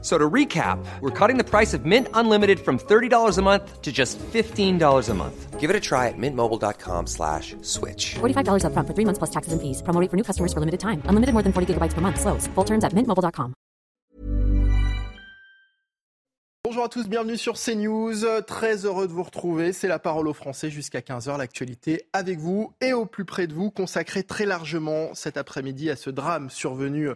So to recap, we're cutting the price of Mint Unlimited from $30 a month to just $15 a month. Give it a try at mintmobile.com slash switch. $45 up front for three months plus taxes and fees. Promo rate for new customers for limited time. Unlimited more than 40 gigabytes per month. Slows. Full terms at mintmobile.com. Bonjour à tous, bienvenue sur CNews. Très heureux de vous retrouver. C'est la parole aux Français jusqu'à 15h. L'actualité avec vous et au plus près de vous, consacrée très largement cet après-midi à ce drame survenu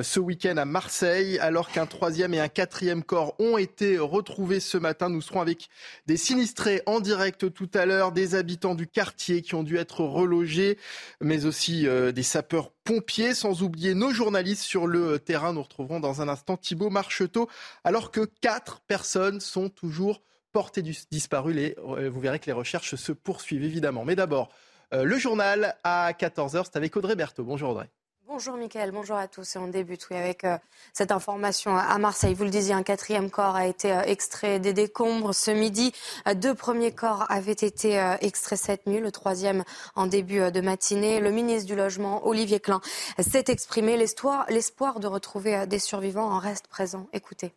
ce week-end à Marseille, alors qu'un troisième et un quatrième corps ont été retrouvés ce matin. Nous serons avec des sinistrés en direct tout à l'heure, des habitants du quartier qui ont dû être relogés, mais aussi euh, des sapeurs-pompiers, sans oublier nos journalistes sur le terrain. Nous retrouverons dans un instant Thibaut Marcheteau, alors que quatre personnes sont toujours portées disparues. Euh, vous verrez que les recherches se poursuivent évidemment. Mais d'abord, le journal à 14h, c'est avec Audrey Berthaud. Bonjour Audrey. Bonjour Mickaël, bonjour à tous. Et on débute oui, avec euh, cette information à Marseille. Vous le disiez, un quatrième corps a été euh, extrait des décombres ce midi. Euh, deux premiers corps avaient été extraits cette nuit, le troisième en début de matinée. Le ministre du Logement, Olivier Klein, s'est exprimé. L'espoir de retrouver des survivants en reste présent. Écoutez.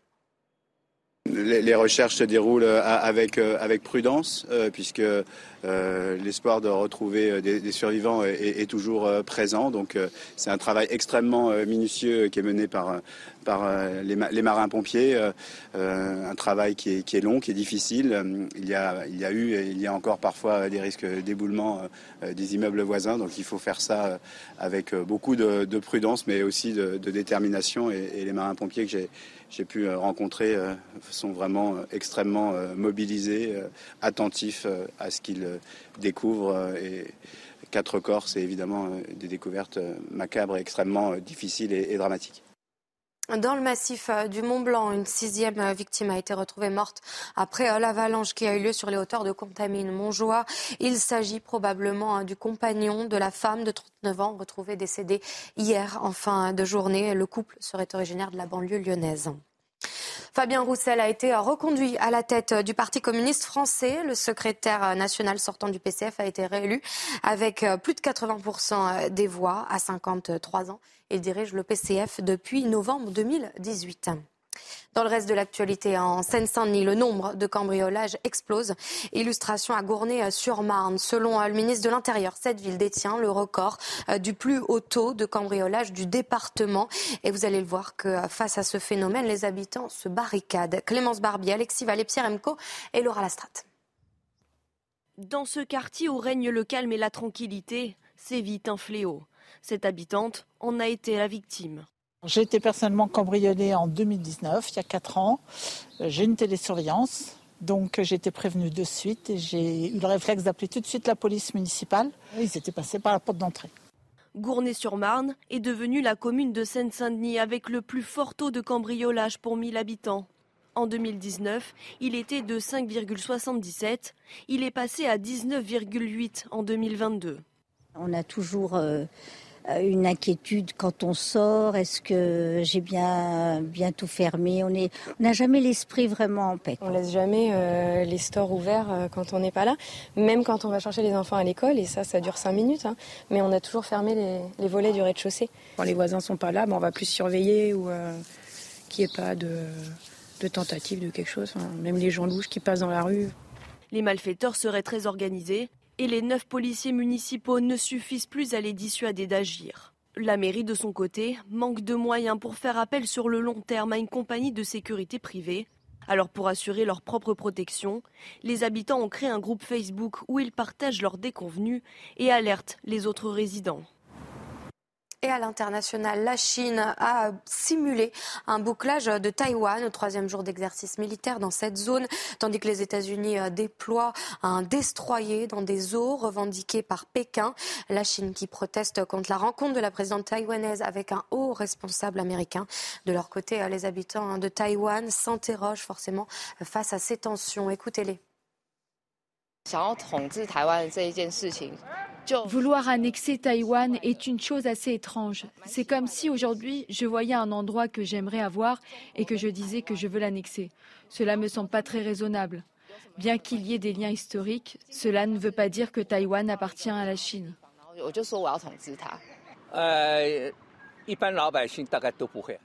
Les recherches se déroulent avec, avec prudence, puisque euh, l'espoir de retrouver euh, des, survivants est, toujours euh, présent. Donc c'est un travail extrêmement minutieux qui est mené par, par les, marins-pompiers. un travail qui est, long, qui est difficile. Il y a, il y a eu et il y a encore parfois des risques d'éboulement des immeubles voisins. Donc il faut faire ça avec beaucoup de, prudence, mais aussi de, détermination. Et, et les marins-pompiers que j'ai j'ai pu rencontrer sont vraiment extrêmement mobilisés, attentifs à ce qu'ils découvre. Euh, et quatre corps, c'est évidemment euh, des découvertes euh, macabres et extrêmement difficiles et, dramatiques. Dans le massif du Mont Blanc, une sixième victime a été retrouvée morte après l'avalanche qui a eu lieu sur les hauteurs de Contamine, Montjoie. Il s'agit probablement hein, du compagnon de la femme de 39 ans retrouvée décédée hier en fin de journée. Le couple serait originaire de la banlieue lyonnaise. Fabien Roussel a été reconduit à la tête du Parti communiste français. Le secrétaire national sortant du PCF a été réélu avec plus de 80% des voix à 53 ans. Il dirige le PCF depuis novembre 2018. Dans le reste de l'actualité, en Seine-Saint-Denis, le nombre de cambriolages explose. Illustration à Gournay-sur-Marne. Selon le ministre de l'Intérieur, cette ville détient le record euh, du plus haut taux de cambriolage du département. Et vous allez le voir que euh, face à ce phénomène, les habitants se barricadent. Clémence Barbier, Alexis Vallée, Pierre Emco et Laura Lastrate. Dans ce quartier où règne le calme et la tranquillité, c'est vite un fléau. Cette habitante en a été la victime. J'ai été personnellement cambriolée en 2019, il y a 4 ans. Euh, j'ai une télésurveillance, donc j'ai été prévenue de suite et j'ai eu le réflexe d'appeler tout de suite la police municipale. Ils étaient passés par la porte d'entrée. Gournay-sur-Marne est devenue la commune de Seine-Saint-Denis avec le plus fort taux de cambriolage pour 1000 habitants. En 2019, il était de 5,77. Il est passé à 19,8 en 2022. On a toujours euh, euh, une inquiétude quand on sort. Est-ce que j'ai bien, bien tout fermé? On n'a jamais l'esprit vraiment en paix. On laisse jamais euh, les stores ouverts euh, quand on n'est pas là, même quand on va chercher les enfants à l'école, et ça, ça dure cinq minutes. Hein. mais on a toujours fermé les, volets du rez-de-chaussée. Quand les voisins sont pas là, ben, on va plus surveiller ou qu'il n'y ait pas de, de, tentative de quelque chose. même les gens louches qui passent dans la rue. Les malfaiteurs seraient très organisés et les neuf policiers municipaux ne suffisent plus à les dissuader d'agir. La mairie, de son côté, manque de moyens pour faire appel sur le long terme à une compagnie de sécurité privée. Alors pour assurer leur propre protection, les habitants ont créé un groupe Facebook où ils partagent leurs déconvenus et alertent les autres résidents. Et à l'international, la Chine a simulé un bouclage de Taïwan au troisième jour d'exercice militaire dans cette zone, tandis que les États-Unis euh, déploient un destroyer dans des eaux revendiquées par Pékin. La Chine qui proteste contre la rencontre de la présidente taïwanaise avec un haut responsable américain. De leur côté, euh, les habitants hein, de Taïwan s'interrogent forcément face à ces tensions. Écoutez-les. Vouloir annexer Taïwan est une chose assez étrange. C'est comme si aujourd'hui je voyais un endroit que j'aimerais avoir et que je disais que je veux l'annexer. Cela me semble pas très raisonnable. Bien qu'il y ait des liens historiques, cela ne veut pas dire que Taïwan appartient à la Chine.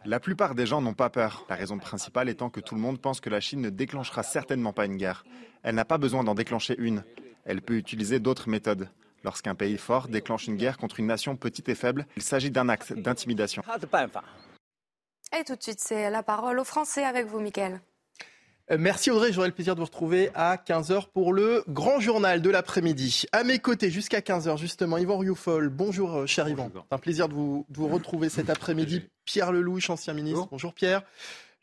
La plupart des gens n'ont pas peur, la raison principale étant que tout le monde pense que la Chine ne déclenchera certainement pas une guerre. Elle n'a pas besoin d'en déclencher une. Elle peut utiliser d'autres méthodes. Lorsqu'un pays fort déclenche une guerre contre une nation petite et faible, il s'agit d'un acte d'intimidation. Et tout de suite, c'est la parole aux Français avec vous, Mickaël. Euh, merci Audrey, j'aurai le plaisir de vous retrouver à 15h pour le grand journal de l'après-midi. À mes côtés jusqu'à 15h justement, Yvan Rioufol. Bonjour euh, cher Yvan. C'est un plaisir de vous, de vous retrouver cet après-midi. Pierre Lelouch, ancien ministre. Bonjour, Pierre.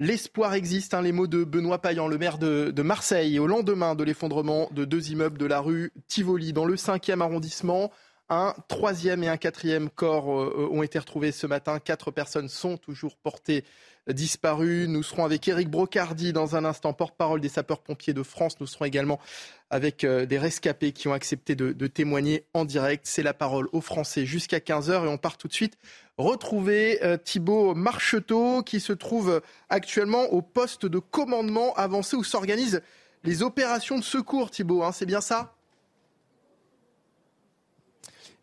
L'espoir existe, hein, les mots de Benoît Payan, le maire de, Marseille, au lendemain de l'effondrement de deux immeubles de la rue Tivoli, dans le 5e arrondissement. Un troisième et un quatrième corps euh, ont été retrouvés ce matin. Quatre personnes sont toujours portées disparues. Nous serons avec Éric Brocardi dans un instant, porte-parole des sapeurs-pompiers de France. Nous serons également avec euh, des rescapés qui ont accepté de, témoigner en direct. C'est la parole aux Français jusqu'à 15h et on part tout de suite retrouver euh, Thibault Marcheteau qui se trouve actuellement au poste de commandement avancé où s'organisent les opérations de secours. Thibault, hein, c'est bien ça?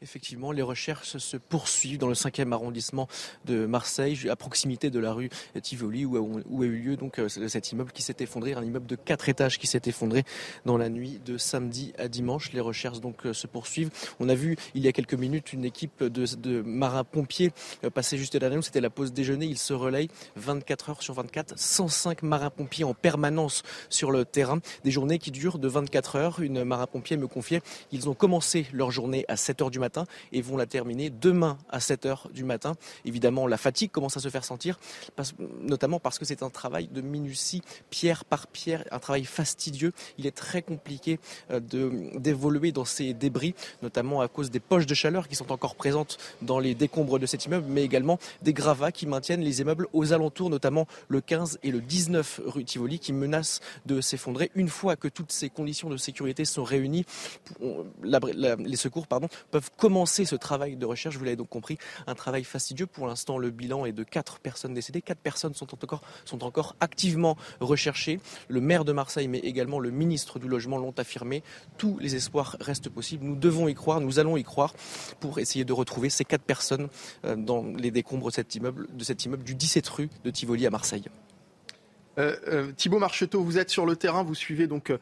Effectivement, les recherches se poursuivent dans le 5e arrondissement de Marseille, à proximité de la rue Tivoli, où a, eu lieu donc euh, cet immeuble qui s'est effondré, un immeuble de 4 étages qui s'est effondré dans la nuit de samedi à dimanche. Les recherches donc euh, se poursuivent. On a vu il y a quelques minutes une équipe de, marins-pompiers euh, passer juste derrière nous. C'était la pause déjeuner. Ils se relayent 24 heures sur 24, 105 marins-pompiers en permanence sur le terrain. Des journées qui durent de 24 heures. Une marin-pompier me confiait, ils ont commencé leur journée à 7 heures du matin et vont la terminer demain à 7 h du matin. Évidemment, la fatigue commence à se faire sentir, notamment parce que c'est un travail de minutie, pierre par pierre, un travail fastidieux. Il est très compliqué euh, d'évoluer dans ces débris, notamment à cause des poches de chaleur qui sont encore présentes dans les décombres de cet immeuble, mais également des gravats qui maintiennent les immeubles aux alentours, notamment le 15 et le 19 rue Tivoli, qui menacent de s'effondrer une fois que toutes ces conditions de sécurité sont réunies. les secours pardon, peuvent commencer ce travail de recherche. Vous l'avez donc compris, un travail fastidieux. Pour l'instant, le bilan est de quatre personnes décédées. Quatre personnes sont encore, sont encore activement recherchées. Le maire de Marseille, mais également le ministre du Logement l'ont affirmé. Tous les espoirs restent possibles. Nous devons y croire, nous allons y croire pour essayer de retrouver ces quatre personnes euh, dans les décombres de cet immeuble, du 17 rue de Tivoli à Marseille. Euh, euh, Thibault Marcheteau, vous êtes sur le terrain, vous suivez donc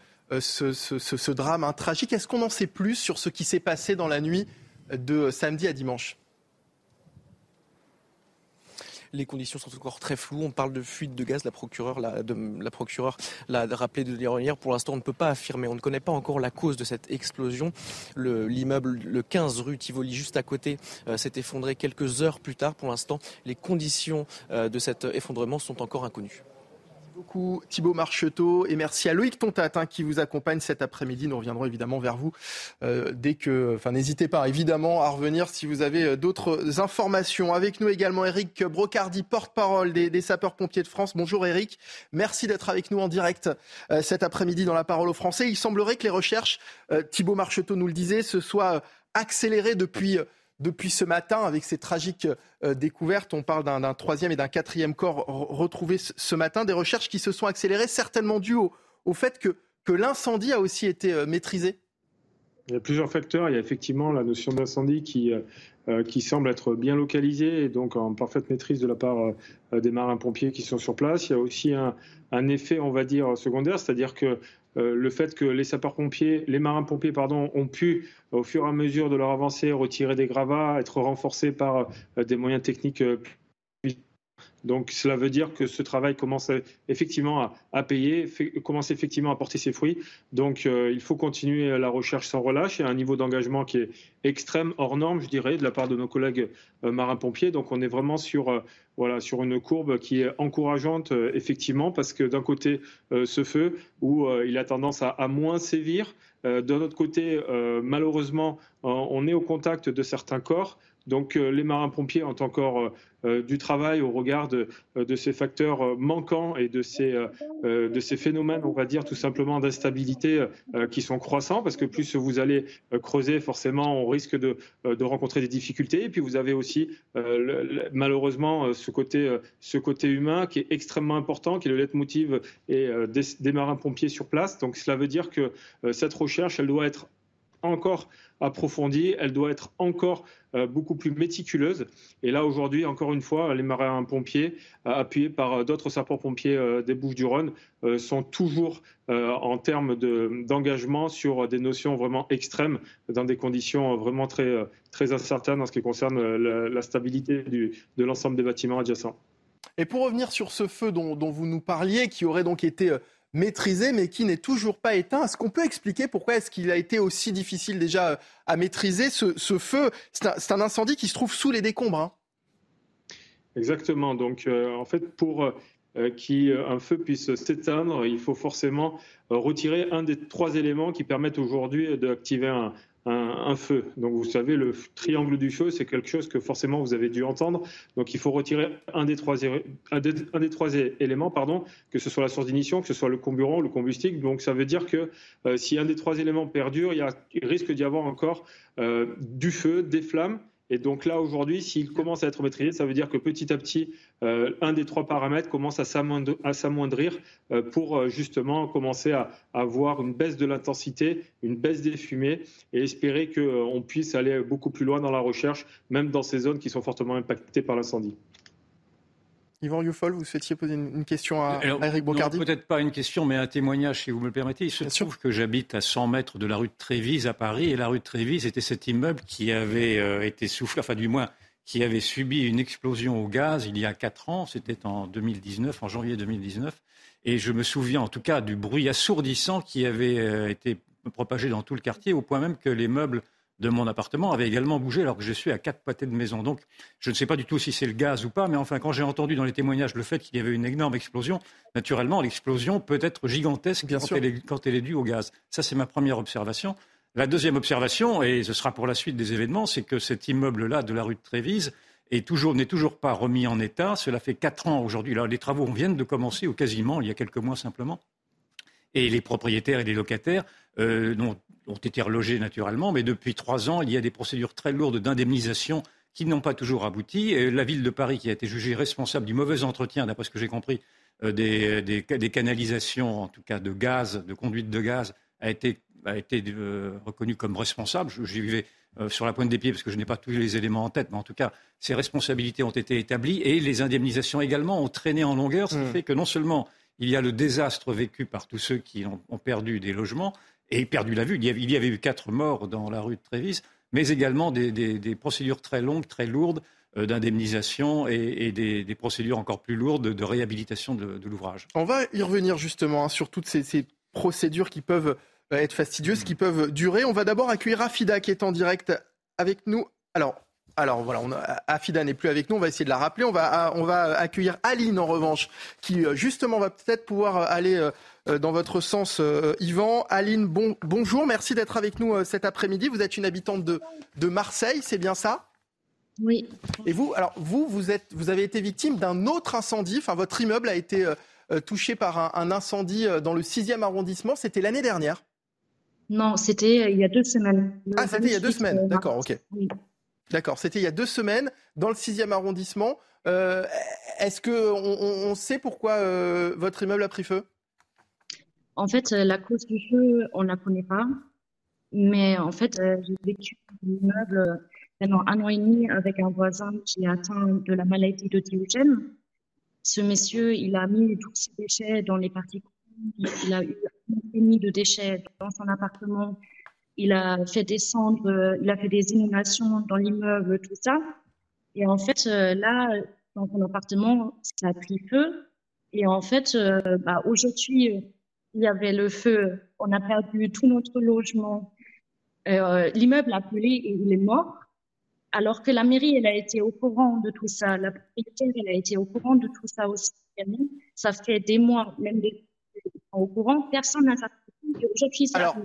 ce, ce, drame tragique. Est-ce qu'on en sait plus sur ce qui s'est passé dans la nuit de samedi à dimanche les conditions sont encore très floues. On parle de fuite de gaz. La procureure l'a, rappelé de hier. Pour l'instant, on ne peut pas affirmer. On ne connaît pas encore la cause de cette explosion. l'immeuble, le 15 rue Tivoli, juste à côté, euh, s'est effondré quelques heures plus tard. Pour l'instant, les conditions euh, de cet effondrement sont encore inconnues beaucoup Thibaut Marcheteau et merci à Loïc Tontat hein, qui vous accompagne cet après-midi. Nous reviendrons évidemment vers vous euh, dès que, enfin n'hésitez pas évidemment à revenir si vous avez euh, d'autres informations. Avec nous également Eric Brocardi, porte-parole des, sapeurs-pompiers de France. Bonjour Eric, merci d'être avec nous en direct euh, cet après-midi dans la parole aux Français. Il semblerait que les recherches, Thibaut Marcheteau nous le disait, se soient accélérées depuis depuis ce matin avec ces tragiques euh, découvertes. On parle d'un troisième et d'un quatrième corps retrouvés ce matin. Des recherches qui se sont accélérées, certainement dues au, fait que, l'incendie a aussi été euh, maîtrisé. Il y a plusieurs facteurs. Il y a effectivement la notion d'incendie qui, euh, semble être bien localisée et donc en parfaite maîtrise de la part des marins-pompiers qui sont sur place. Il y a aussi un effet, on va dire, secondaire, c'est-à-dire que euh, le fait que les sapeurs-pompiers, les marins-pompiers, pardon, ont pu, au fur et à mesure de leur avancée, retirer des gravats, être renforcés par euh, des moyens techniques euh, donc cela veut dire que ce travail commence effectivement à, payer, commence effectivement à porter ses fruits. Donc euh, il faut continuer la recherche sans relâche. A un niveau d'engagement qui est extrême, hors norme, je dirais, de la part de nos collègues euh, marins-pompiers. Donc on est vraiment sur, euh, voilà, sur une courbe qui est encourageante, effectivement, parce que d'un côté, ce feu, où il a tendance à, moins sévir, d'un autre côté, malheureusement, on est au contact de certains corps Donc les marins-pompiers ont encore du travail au regard de, ces facteurs manquants et de ces, phénomènes, on va dire tout simplement d'instabilité qui sont croissants, parce que plus vous allez creuser, forcément, on risque de, rencontrer des difficultés. Et puis vous avez aussi malheureusement ce côté, humain qui est extrêmement important, qui est le leitmotiv et, des marins-pompiers sur place. Donc cela veut dire que cette recherche, elle doit être encore approfondie, elle doit être encore euh, beaucoup plus méticuleuse. Et là, aujourd'hui, encore une fois, les marins-pompiers, euh, appuyés par euh, d'autres sapeurs-pompiers des Bouches-du-Rhône, sont toujours en termes d'engagement sur des notions vraiment extrêmes, dans des conditions vraiment très, très incertaines en ce qui concerne la, stabilité de l'ensemble des bâtiments adjacents. Et pour revenir sur ce feu dont, vous nous parliez, qui aurait donc été maîtrisé, mais qui n'est toujours pas éteint. Est-ce qu'on peut expliquer pourquoi est-ce qu'il a été aussi difficile déjà euh, à maîtriser ce, feu? C'est un, incendie qui se trouve sous les décombres. Hein. Exactement. Donc, euh, en fait, pour euh, qu'un feu puisse s'éteindre, il faut forcément retirer un des trois éléments qui permettent aujourd'hui d'activer un, un, feu. Donc vous savez, le triangle du feu, c'est quelque chose que forcément vous avez dû entendre. Donc il faut retirer un des trois, éléments, pardon, que ce soit la source d'ignition, que ce soit le comburant, le combustible. Donc ça veut dire que euh, si un des trois éléments perdure, il, il risque d'y avoir encore euh, du feu, des flammes. Et donc là, aujourd'hui, s'il commence à être maîtrisé, ça veut dire que petit à petit, euh, un des trois paramètres commence à s'amoindrir euh, pour euh, justement commencer à, avoir une baisse de l'intensité, une baisse des fumées et espérer qu'on puisse aller beaucoup plus loin dans la recherche, même dans ces zones qui sont fortement impactées par l'incendie. Yvan Youfol, vous souhaitiez poser une question à, Eric Bocardi Peut-être pas une question, mais un témoignage, si vous me le permettez. Il se trouve que j'habite à 100 mètres de la rue de Trévise à Paris, et la rue de Trévise était cet immeuble qui avait euh, été soufflé, enfin du moins qui avait subi une explosion au gaz il y a 4 ans, c'était en 2019, en janvier 2019, et je me souviens en tout cas du bruit assourdissant qui avait euh, été propagé dans tout le quartier, au point même que les meubles de mon appartement avait également bougé alors que je suis à quatre pâtés de maison. Donc je ne sais pas du tout si c'est le gaz ou pas, mais enfin quand j'ai entendu dans les témoignages le fait qu'il y avait une énorme explosion, naturellement l'explosion peut être gigantesque quand elle, est, quand elle, est, due au gaz. Ça c'est ma première observation. La deuxième observation, et ce sera pour la suite des événements, c'est que cet immeuble-là de la rue de Trévise n'est toujours, toujours pas remis en état. Cela fait quatre ans aujourd'hui. Les travaux viennent de commencer, ou quasiment, il y a quelques mois simplement. Et les propriétaires et les locataires euh, ont été relogés naturellement, mais depuis trois ans, il y a des procédures très lourdes d'indemnisation qui n'ont pas toujours abouti. Et la ville de Paris, qui a été jugée responsable du mauvais entretien, d'après ce que j'ai compris, euh, des, canalisations, en tout cas de gaz, de conduite de gaz, a été, euh, reconnue comme responsable. J'y vivais euh, sur la pointe des pieds parce que je n'ai pas tous les éléments en tête, mais en tout cas, ces responsabilités ont été établies et les indemnisations également ont traîné en longueur, ce qui mmh. fait que non seulement il y a le désastre vécu par tous ceux qui ont perdu des logements, et perdu la vue. Il y, avait, eu quatre morts dans la rue de Trévis, mais également des, procédures très longues, très lourdes euh, d'indemnisation et, des, procédures encore plus lourdes de réhabilitation de, l'ouvrage. On va y revenir justement hein, sur toutes ces, procédures qui peuvent euh, être fastidieuses, qui peuvent durer. On va d'abord accueillir Afida qui est en direct avec nous. Alors, alors voilà, on Afida n'est plus avec nous, on va essayer de la rappeler. On va, on va accueillir Aline en revanche, qui euh, justement va peut-être pouvoir aller euh, dans votre sens, euh, Yvan. Aline, bonjour, merci d'être avec nous euh, cet après-midi. Vous êtes une habitante de, de Marseille, c'est bien ça? Oui. Et vous, alors vous, vous, êtes, vous avez été victime d'un autre incendie, enfin votre immeuble a été touché par un, incendie dans le 6e arrondissement, c'était l'année dernière Non, c'était il y a deux semaines. ah, c'était il y a deux semaines, d'accord, ok. D'accord, c'était il y a deux semaines dans le 6e arrondissement. Est-ce qu'on on sait pourquoi votre immeuble a pris feu? En fait, euh, la cause du feu, on ne la connaît pas. Mais en fait, euh, j'ai vécu l'immeuble euh, pendant un an et demi avec un voisin qui est atteint de la maladie de Diogène. Ce monsieur, il a mis tous ses déchets dans les parties il a eu un demi de déchets dans son appartement. Il a fait descendre, il a fait des inondations dans l'immeuble, tout ça. Et en fait, là, dans son appartement, ça a pris feu. Et en fait, bah, aujourd'hui, il y avait le feu, on a perdu tout notre logement. Euh, l'immeuble a brûlé et il est mort. Alors que la mairie, elle a été au courant de tout ça. La propriétaire, elle a été au courant de tout ça aussi. Ça fait des mois, même des au courant. Personne n'a Aujourd'hui, ça Alors,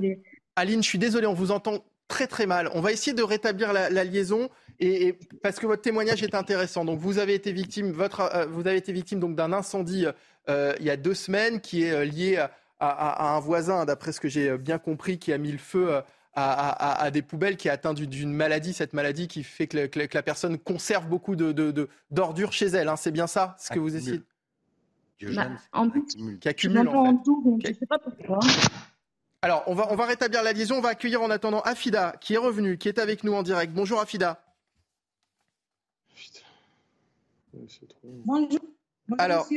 Aline, je suis désolé, on vous entend très très mal. On va essayer de rétablir la, liaison. Et, parce que votre témoignage est intéressant. Donc vous avez été victime, votre, euh, vous avez été victime donc d'un incendie euh, il y a deux semaines qui est lié à, un voisin, d'après ce que j'ai bien compris, qui a mis le feu à, des poubelles, qui est atteint d'une maladie, cette maladie qui fait que, la personne conserve beaucoup de, d'ordures chez elle. Hein. C'est bien ça, ce que vous essayez? Bah, en qui accumule en fait. sais pas pourquoi. Alors, on va, on va rétablir la liaison. On va accueillir en attendant Afida, qui est revenu, qui est avec nous en direct. Bonjour Afida. Bonjour. Alors,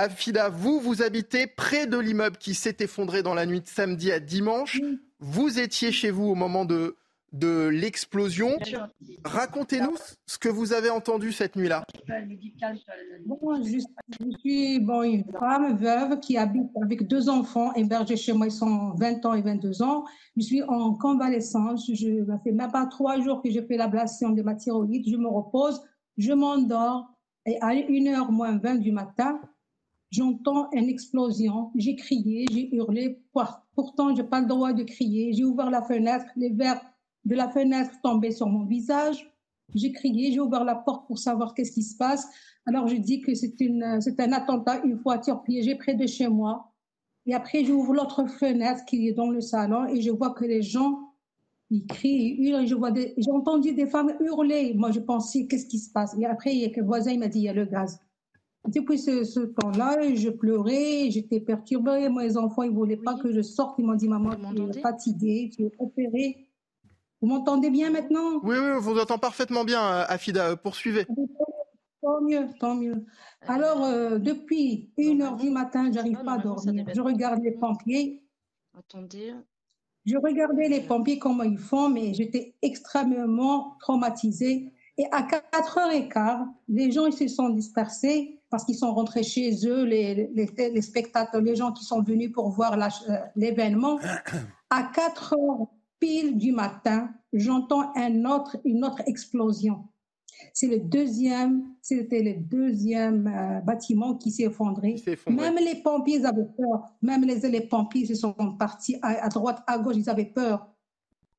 Afida, vous, vous habitez près de l'immeuble qui s'est effondré dans la nuit de samedi à dimanche. Vous étiez chez vous au moment de, de l'explosion. Racontez-nous ce que vous avez entendu cette nuit-là. je, suis bon, une femme veuve qui habite avec deux enfants hébergés chez moi. Ils sont 20 ans et 22 ans. Je suis en convalescence. Je, ça fait même pas trois jours que j'ai fait l'ablation de ma thyroïde. Je me repose, je m'endors. Et à 1h moins 20 du matin, j'entends une explosion. J'ai crié, j'ai hurlé. Pourtant, je n'ai pas le droit de crier. J'ai ouvert la fenêtre. Les verres de la fenêtre tombaient sur mon visage. J'ai crié, j'ai ouvert la porte pour savoir qu'est-ce qui se passe. Alors je dis que c'est un attentat, une voiture piégée près de chez moi. Et après, j'ouvre l'autre fenêtre qui est dans le salon et je vois que les gens, ils crient, ils hurlent. Je vois j'ai entendu des femmes hurler. Moi, je pensais, qu'est-ce qui se passe? Et après, il y a voisin, il m'a dit, il y a le gaz. Depuis ce, ce temps-là, je pleurais, j'étais perturbée. Moi, les enfants, ils voulaient pas que je sorte. Ils m'ont dit, maman, tu es fatiguée, tu es opérée. Vous m'entendez bien maintenant? Oui, oui, on vous entend parfaitement bien, euh, Afida. Poursuivez. Tant mieux, tant mieux. Alors, euh, depuis 1 heure du matin, j'arrive pas à dormir. Je regarde les pompiers. Attendez. Je regardais les pompiers, comment ils font, mais j'étais extrêmement traumatisée. Et à 4h15, les gens ils se sont dispersés parce qu'ils sont rentrés chez eux, les, les, spectateurs, les gens qui sont venus pour voir euh, l'événement. À 4 h pile du matin, j'entends un autre, une autre explosion. C'est le deuxième, c'était le deuxième euh, bâtiment qui s'est effondré. Même les pompiers avaient peur. Même les, les pompiers se sont partis à, droite, à gauche, ils avaient peur.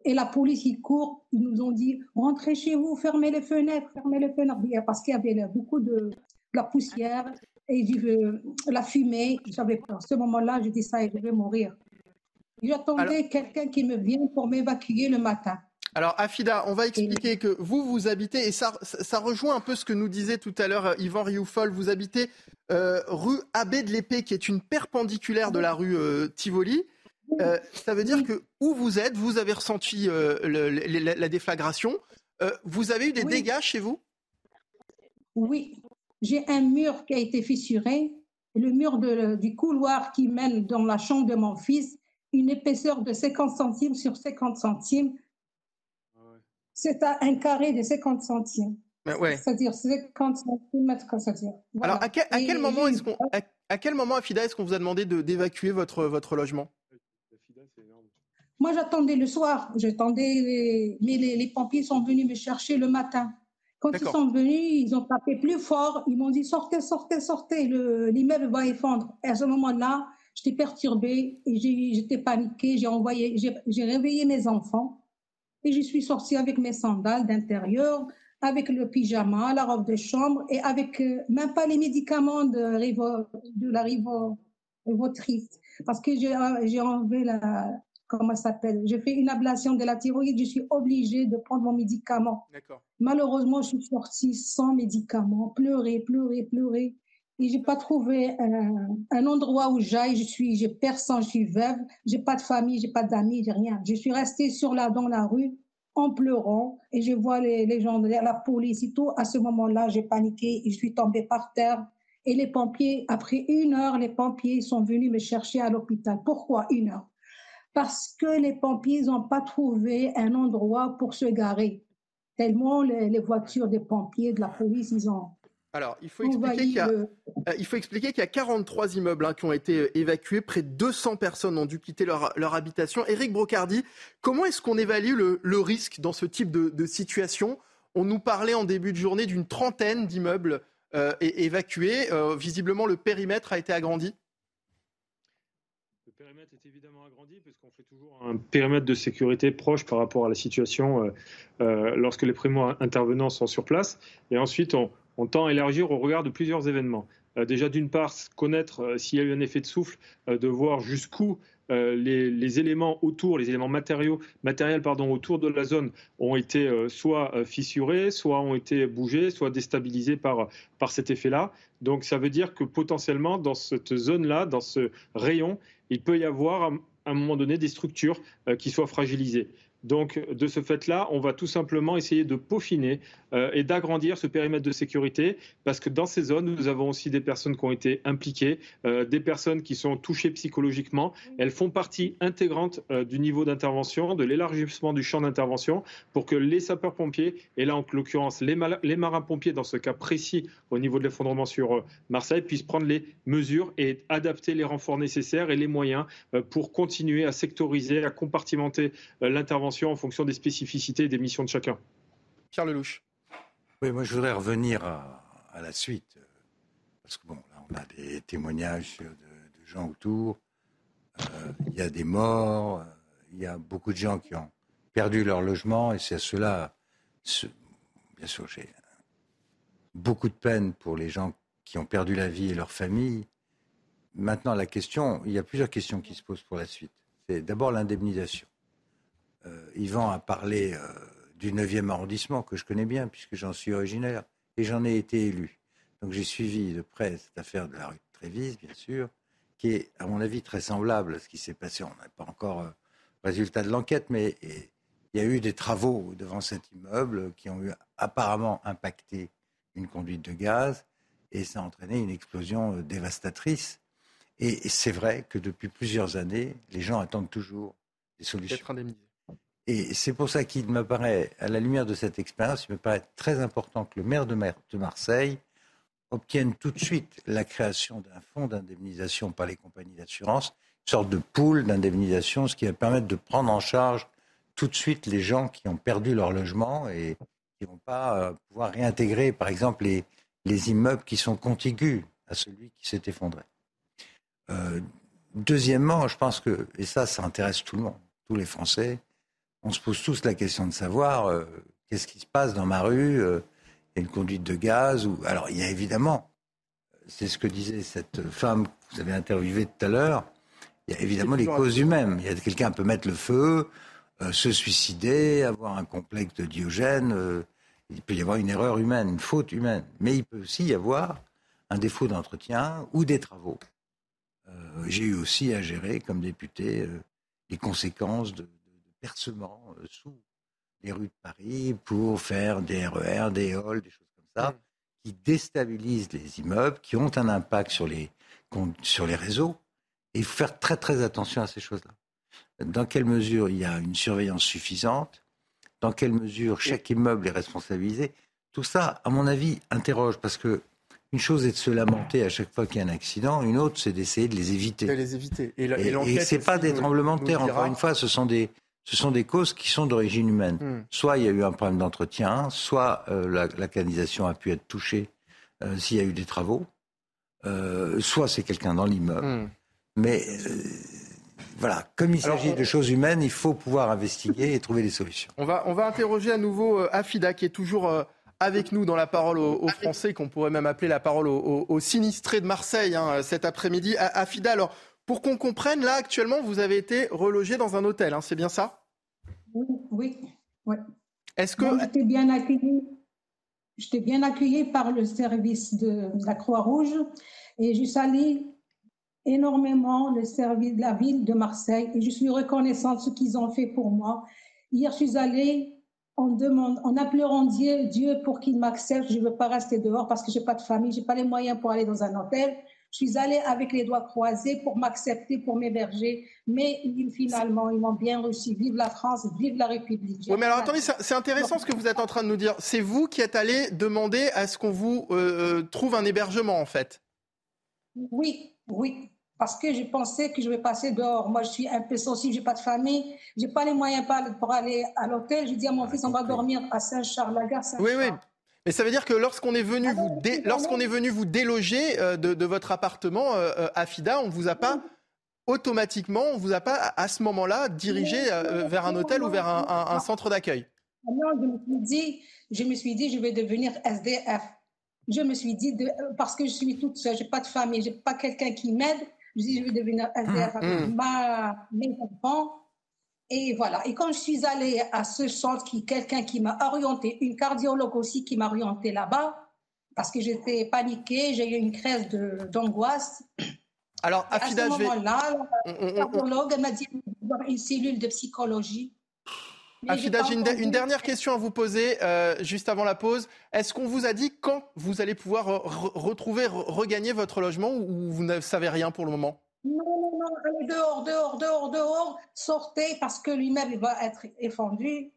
Et la police, ils courent, ils nous ont dit rentrez chez vous, fermez les fenêtres, fermez les fenêtres, parce qu'il y avait beaucoup de la poussière et la fumée. J'avais peur. À ce moment-là, je dis ça, je vais mourir. J'attendais quelqu'un qui me vienne pour m'évacuer le matin. Alors, Afida, on va expliquer que vous, vous habitez, et ça, ça rejoint un peu ce que nous disait tout à l'heure euh, Yvan Rioufol, vous habitez euh, rue Abbé de l'Épée, qui est une perpendiculaire de la rue euh, Tivoli. ça veut dire que où vous êtes, vous avez ressenti la, déflagration. vous avez eu des dégâts chez vous? Oui, j'ai un mur qui a été fissuré, le mur du couloir qui mène dans la chambre de mon fils une épaisseur de 50 centimes sur 50 centimes. C'est un carré de 50 centimes. C'est-à-dire 50 centimes, c'est-à-dire. Alors, à quel, moment est-ce qu'on, à, quel moment, Afida, est-ce qu'on vous a demandé d'évacuer votre, votre logement? Moi, j'attendais le soir. J'attendais, mais les, pompiers sont venus me chercher le matin. Quand ils sont venus, ils ont tapé plus fort. Ils m'ont dit sortez, sortez, sortez. l'immeuble va effondre. Et à ce moment-là, J'étais perturbée et j'étais paniquée. J'ai envoyé, j'ai réveillé mes enfants et je suis sortie avec mes sandales d'intérieur, avec le pyjama, la robe de chambre et avec euh, même pas les médicaments de, de la rivotrice parce que j'ai enlevé la, comment ça s'appelle? J'ai fait une ablation de la thyroïde, je suis obligée de prendre mon médicament. Malheureusement, je suis sortie sans médicament, pleurer, pleurer, pleurer et j'ai pas trouvé un, endroit où j'aille. Je suis, j'ai personne, je suis veuve, j'ai pas de famille, j'ai pas d'amis, j'ai rien. Je suis restée sur la, dans la rue en pleurant et je vois les, les gens, la police et tout. À ce moment-là, j'ai paniqué et je suis tombée par terre. Et les pompiers, après une heure, les pompiers sont venus me chercher à l'hôpital. Pourquoi une heure? Parce que les pompiers n'ont pas trouvé un endroit pour se garer. Tellement les, les voitures des pompiers, de la police, ils ont alors, il faut expliquer qu'il y, euh, faut expliquer qu'il y a 43 immeubles hein, qui ont été euh, évacués. Près de 200 personnes ont dû quitter leur, habitation. Éric Brocardi, comment est-ce qu'on évalue le, risque dans ce type de, situation? On nous parlait en début de journée d'une trentaine d'immeubles euh, évacués. visiblement, le périmètre a été agrandi. Périmètre est évidemment agrandi parce qu'on fait toujours un périmètre de sécurité proche par rapport à la situation euh, euh, lorsque les primo-intervenants sont sur place. Et ensuite, on, tend à élargir au regard de plusieurs événements. Euh, déjà, d'une part, connaître s'il y a eu un effet de souffle, de voir jusqu'où les, éléments autour, les éléments matériels autour de la zone ont été soit fissurés, soit ont été bougés, soit déstabilisés par, par cet effet-là. Donc ça veut dire que potentiellement, dans cette zone-là, dans ce rayon, il peut y avoir à un moment donné des structures euh, qui soient fragilisées. Donc, de ce fait-là, on va tout simplement essayer de peaufiner euh, et d'agrandir ce périmètre de sécurité, parce que dans ces zones, nous avons aussi des personnes qui ont été impliquées, euh, des personnes qui sont touchées psychologiquement. Elles font partie intégrante euh, du niveau d'intervention, de l'élargissement du champ d'intervention, pour que les sapeurs-pompiers, et là en l'occurrence les, les marins-pompiers, dans ce cas précis au niveau de l'effondrement sur Marseille, puissent prendre les mesures et adapter les renforts nécessaires et les moyens pour continuer à sectoriser, à compartimenter l'intervention en fonction des spécificités et des missions de chacun. Pierre Lelouch. Oui, moi je voudrais revenir à, la suite. Parce que bon, là on a des témoignages de, gens autour. Euh, il y a des morts, il y a beaucoup de gens qui ont perdu leur logement et c'est à cela, bien sûr, j'ai beaucoup de peine pour les gens qui ont perdu la vie et leur famille. Maintenant, la question, il y a plusieurs questions qui se posent pour la suite. C'est d'abord l'indemnisation. Euh, Yvan a parlé euh, du 9e arrondissement, que je connais bien, puisque j'en suis originaire, et j'en ai été élu. Donc j'ai suivi de près cette affaire de la rue de Trévise, bien sûr, qui est, à mon avis, très semblable à ce qui s'est passé. On n'a pas encore le euh, résultat de l'enquête, mais il y a eu des travaux devant cet immeuble qui ont eu apparemment impacté une conduite de gaz, et ça a entraîné une explosion dévastatrice. Et c'est vrai que depuis plusieurs années, les gens attendent toujours des solutions. Et c'est pour ça qu'il me paraît, à la lumière de cette expérience, il me paraît très important que le maire de, Marseille obtienne tout de suite la création d'un fonds d'indemnisation par les compagnies d'assurance, une sorte de pool d'indemnisation, ce qui va permettre de prendre en charge tout de suite les gens qui ont perdu leur logement et qui ne vont pas euh, pouvoir réintégrer, par exemple, les, les, immeubles qui sont contigus à celui qui s'est effondré. Euh, deuxièmement, je pense que, et ça, ça intéresse tout le monde, tous les Français, on se pose tous la question de savoir euh, qu'est-ce qui se passe dans ma rue, euh, il y a une conduite de gaz. Ou... Alors, il y a évidemment, c'est ce que disait cette femme que vous avez interviewée tout à l'heure, il y a évidemment les causes humaines. Il y a quelqu'un peut mettre le feu, euh, se suicider, avoir un complexe de Diogène. il peut y avoir une erreur humaine, une faute humaine. Mais il peut aussi y avoir un défaut d'entretien ou des travaux. J'ai eu aussi à gérer, comme député, les conséquences de, percement euh, sous les rues de Paris pour faire des RER, des halls, des choses comme ça, qui déstabilisent les immeubles, qui ont un impact sur les, sur les réseaux. Et il faut faire très très attention à ces choses-là. Dans quelle mesure il y a une surveillance suffisante? Dans quelle mesure chaque immeuble est responsabilisé? Tout ça, à mon avis, interroge parce que une chose est de se lamenter à chaque fois qu'il y a un accident, une autre, c'est d'essayer de les éviter. De les éviter. Et, et, et c'est pas des tremblements de terre, encore une fois, ce sont des, ce sont des causes qui sont d'origine humaine. Hmm. Soit il y a eu un problème d'entretien, soit euh, la, canalisation a pu être touchée euh, s'il y a eu des travaux, euh, soit c'est quelqu'un dans l'immeuble. Hmm. Mais voilà, comme il s'agit de choses humaines, il faut pouvoir investiguer et trouver des solutions. On va, on va interroger à nouveau Afida, qui est toujours avec nous dans la parole aux, Français, qu'on pourrait même appeler la parole aux, sinistrés de Marseille hein, cet après-midi. Afida, alors pour qu'on comprenne, là, actuellement, vous avez été relogé dans un hôtel, hein, c'est bien ça? Oui, oui. Est-ce que... J'étais bien accueillie. J'étais bien accueillie par le service de, la Croix-Rouge et je salue énormément le service de la ville de Marseille et je suis reconnaissante de ce qu'ils ont fait pour moi. Hier, je suis allée en, demande, en appelant Dieu, Dieu pour qu'il m'accepte. Je ne veux pas rester dehors parce que je n'ai pas de famille, je n'ai pas les moyens pour aller dans un hôtel. Je suis allée avec les doigts croisés pour m'accepter, pour m'héberger, mais finalement, ils m'ont bien reçu. Vive la France, vive la République. Oui, mais alors attendez, c'est intéressant ce que vous êtes en train de nous dire. C'est vous qui êtes allé demander à ce qu'on vous euh, euh, trouve un hébergement, en fait Oui, oui. Parce que je pensais que je vais passer dehors. Moi, je suis un peu sensible, j'ai pas de famille, j'ai pas les moyens pour aller à l'hôtel. Je dis à mon fils, on va dormir à Saint-Charles-la-Gare. Saint oui, oui. Mais ça veut dire que lorsqu'on est venu vous, lorsqu'on est venu vous déloger euh, de, votre appartement euh, euh, à FIDA, on ne vous a pas automatiquement, on vous a pas à ce moment-là dirigé euh, vers un hôtel ou vers un, centre d'accueil Non, je me suis dit, je me suis dit, je vais devenir SDF. Je me suis dit, de, parce que je suis toute seule, j'ai pas de famille, j'ai pas quelqu'un qui m'aide. Je me suis dit, je vais devenir SDF avec mmh. ma, mes enfants. Et voilà. Et quand je suis allée à ce centre, qui quelqu'un qui m'a orienté, une cardiologue aussi qui m'a orienté là-bas, parce que j'étais paniquée, j'ai eu une crise d'angoisse. Alors, Afida, à ce moment-là, la cardiologue m'a dit une cellule de psychologie. Afida, j'ai une, dernière question à vous poser euh, juste avant la pause. Est-ce qu'on vous a dit quand vous allez pouvoir retrouver, regagner votre logement ou vous ne savez rien pour le moment? Non, non, non, allez dehors, dehors, dehors, dehors, sortez parce que l'immeuble va être effondré.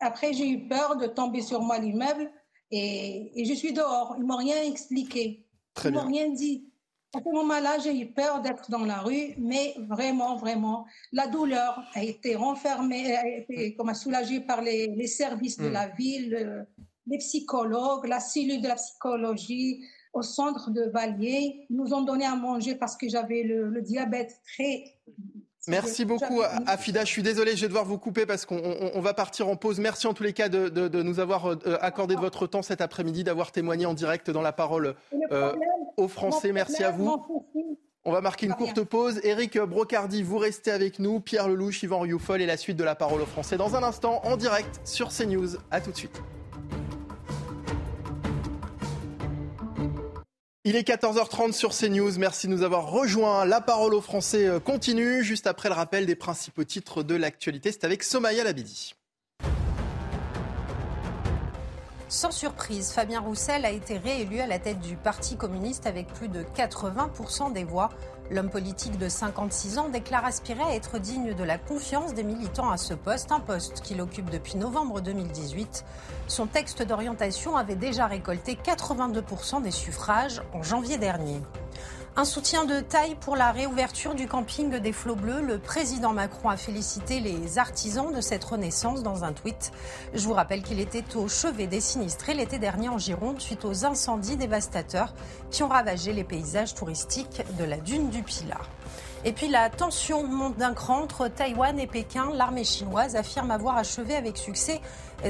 Après, j'ai eu peur de tomber sur moi l'immeuble et, je suis dehors. Ils m'ont rien expliqué. Très Ils m'ont rien dit. À ce moment-là, j'ai eu peur d'être dans la rue, mais vraiment, vraiment, la douleur a été renfermée, a été comme soulagée par les, services de hmm. la ville, les psychologues, la cellule de la psychologie, au centre de Valier. nous ont donné à manger parce que j'avais le, diabète très Merci beaucoup, Afida. Je suis désolé, je vais devoir vous couper parce qu'on va partir en pause. Merci en tous les cas de, nous avoir euh, accordé de votre temps cet après-midi, d'avoir témoigné en direct dans la parole euh, aux Français. Merci à vous. On va marquer une courte pause. Éric Brocardi, vous restez avec nous. Pierre Lelouch, Yvan Rioufol et la suite de la parole aux Français dans un instant en direct sur CNews. A tout de suite. Il est 14h30 sur CNews. Merci de nous avoir rejoints. La parole aux Français euh, continue juste après le rappel des principaux titres de l'actualité. C'est avec Somaya Labidi. Sans surprise, Fabien Roussel a été réélu à la tête du Parti communiste avec plus de 80% des voix. L'homme politique de 56 ans déclare aspirer à être digne de la confiance des militants à ce poste, un poste qu'il occupe depuis novembre 2018. Son texte d'orientation avait déjà récolté 82% des suffrages en janvier dernier. Un soutien de taille pour la réouverture du camping des Flots Bleus. Le président Macron a félicité les artisans de cette renaissance dans un tweet. Je vous rappelle qu'il était au chevet des sinistrés l'été dernier en Gironde suite aux incendies dévastateurs qui ont ravagé les paysages touristiques de la dune du Pilat. Et puis la tension monte d'un cran entre Taïwan et Pékin. L'armée chinoise affirme avoir achevé avec succès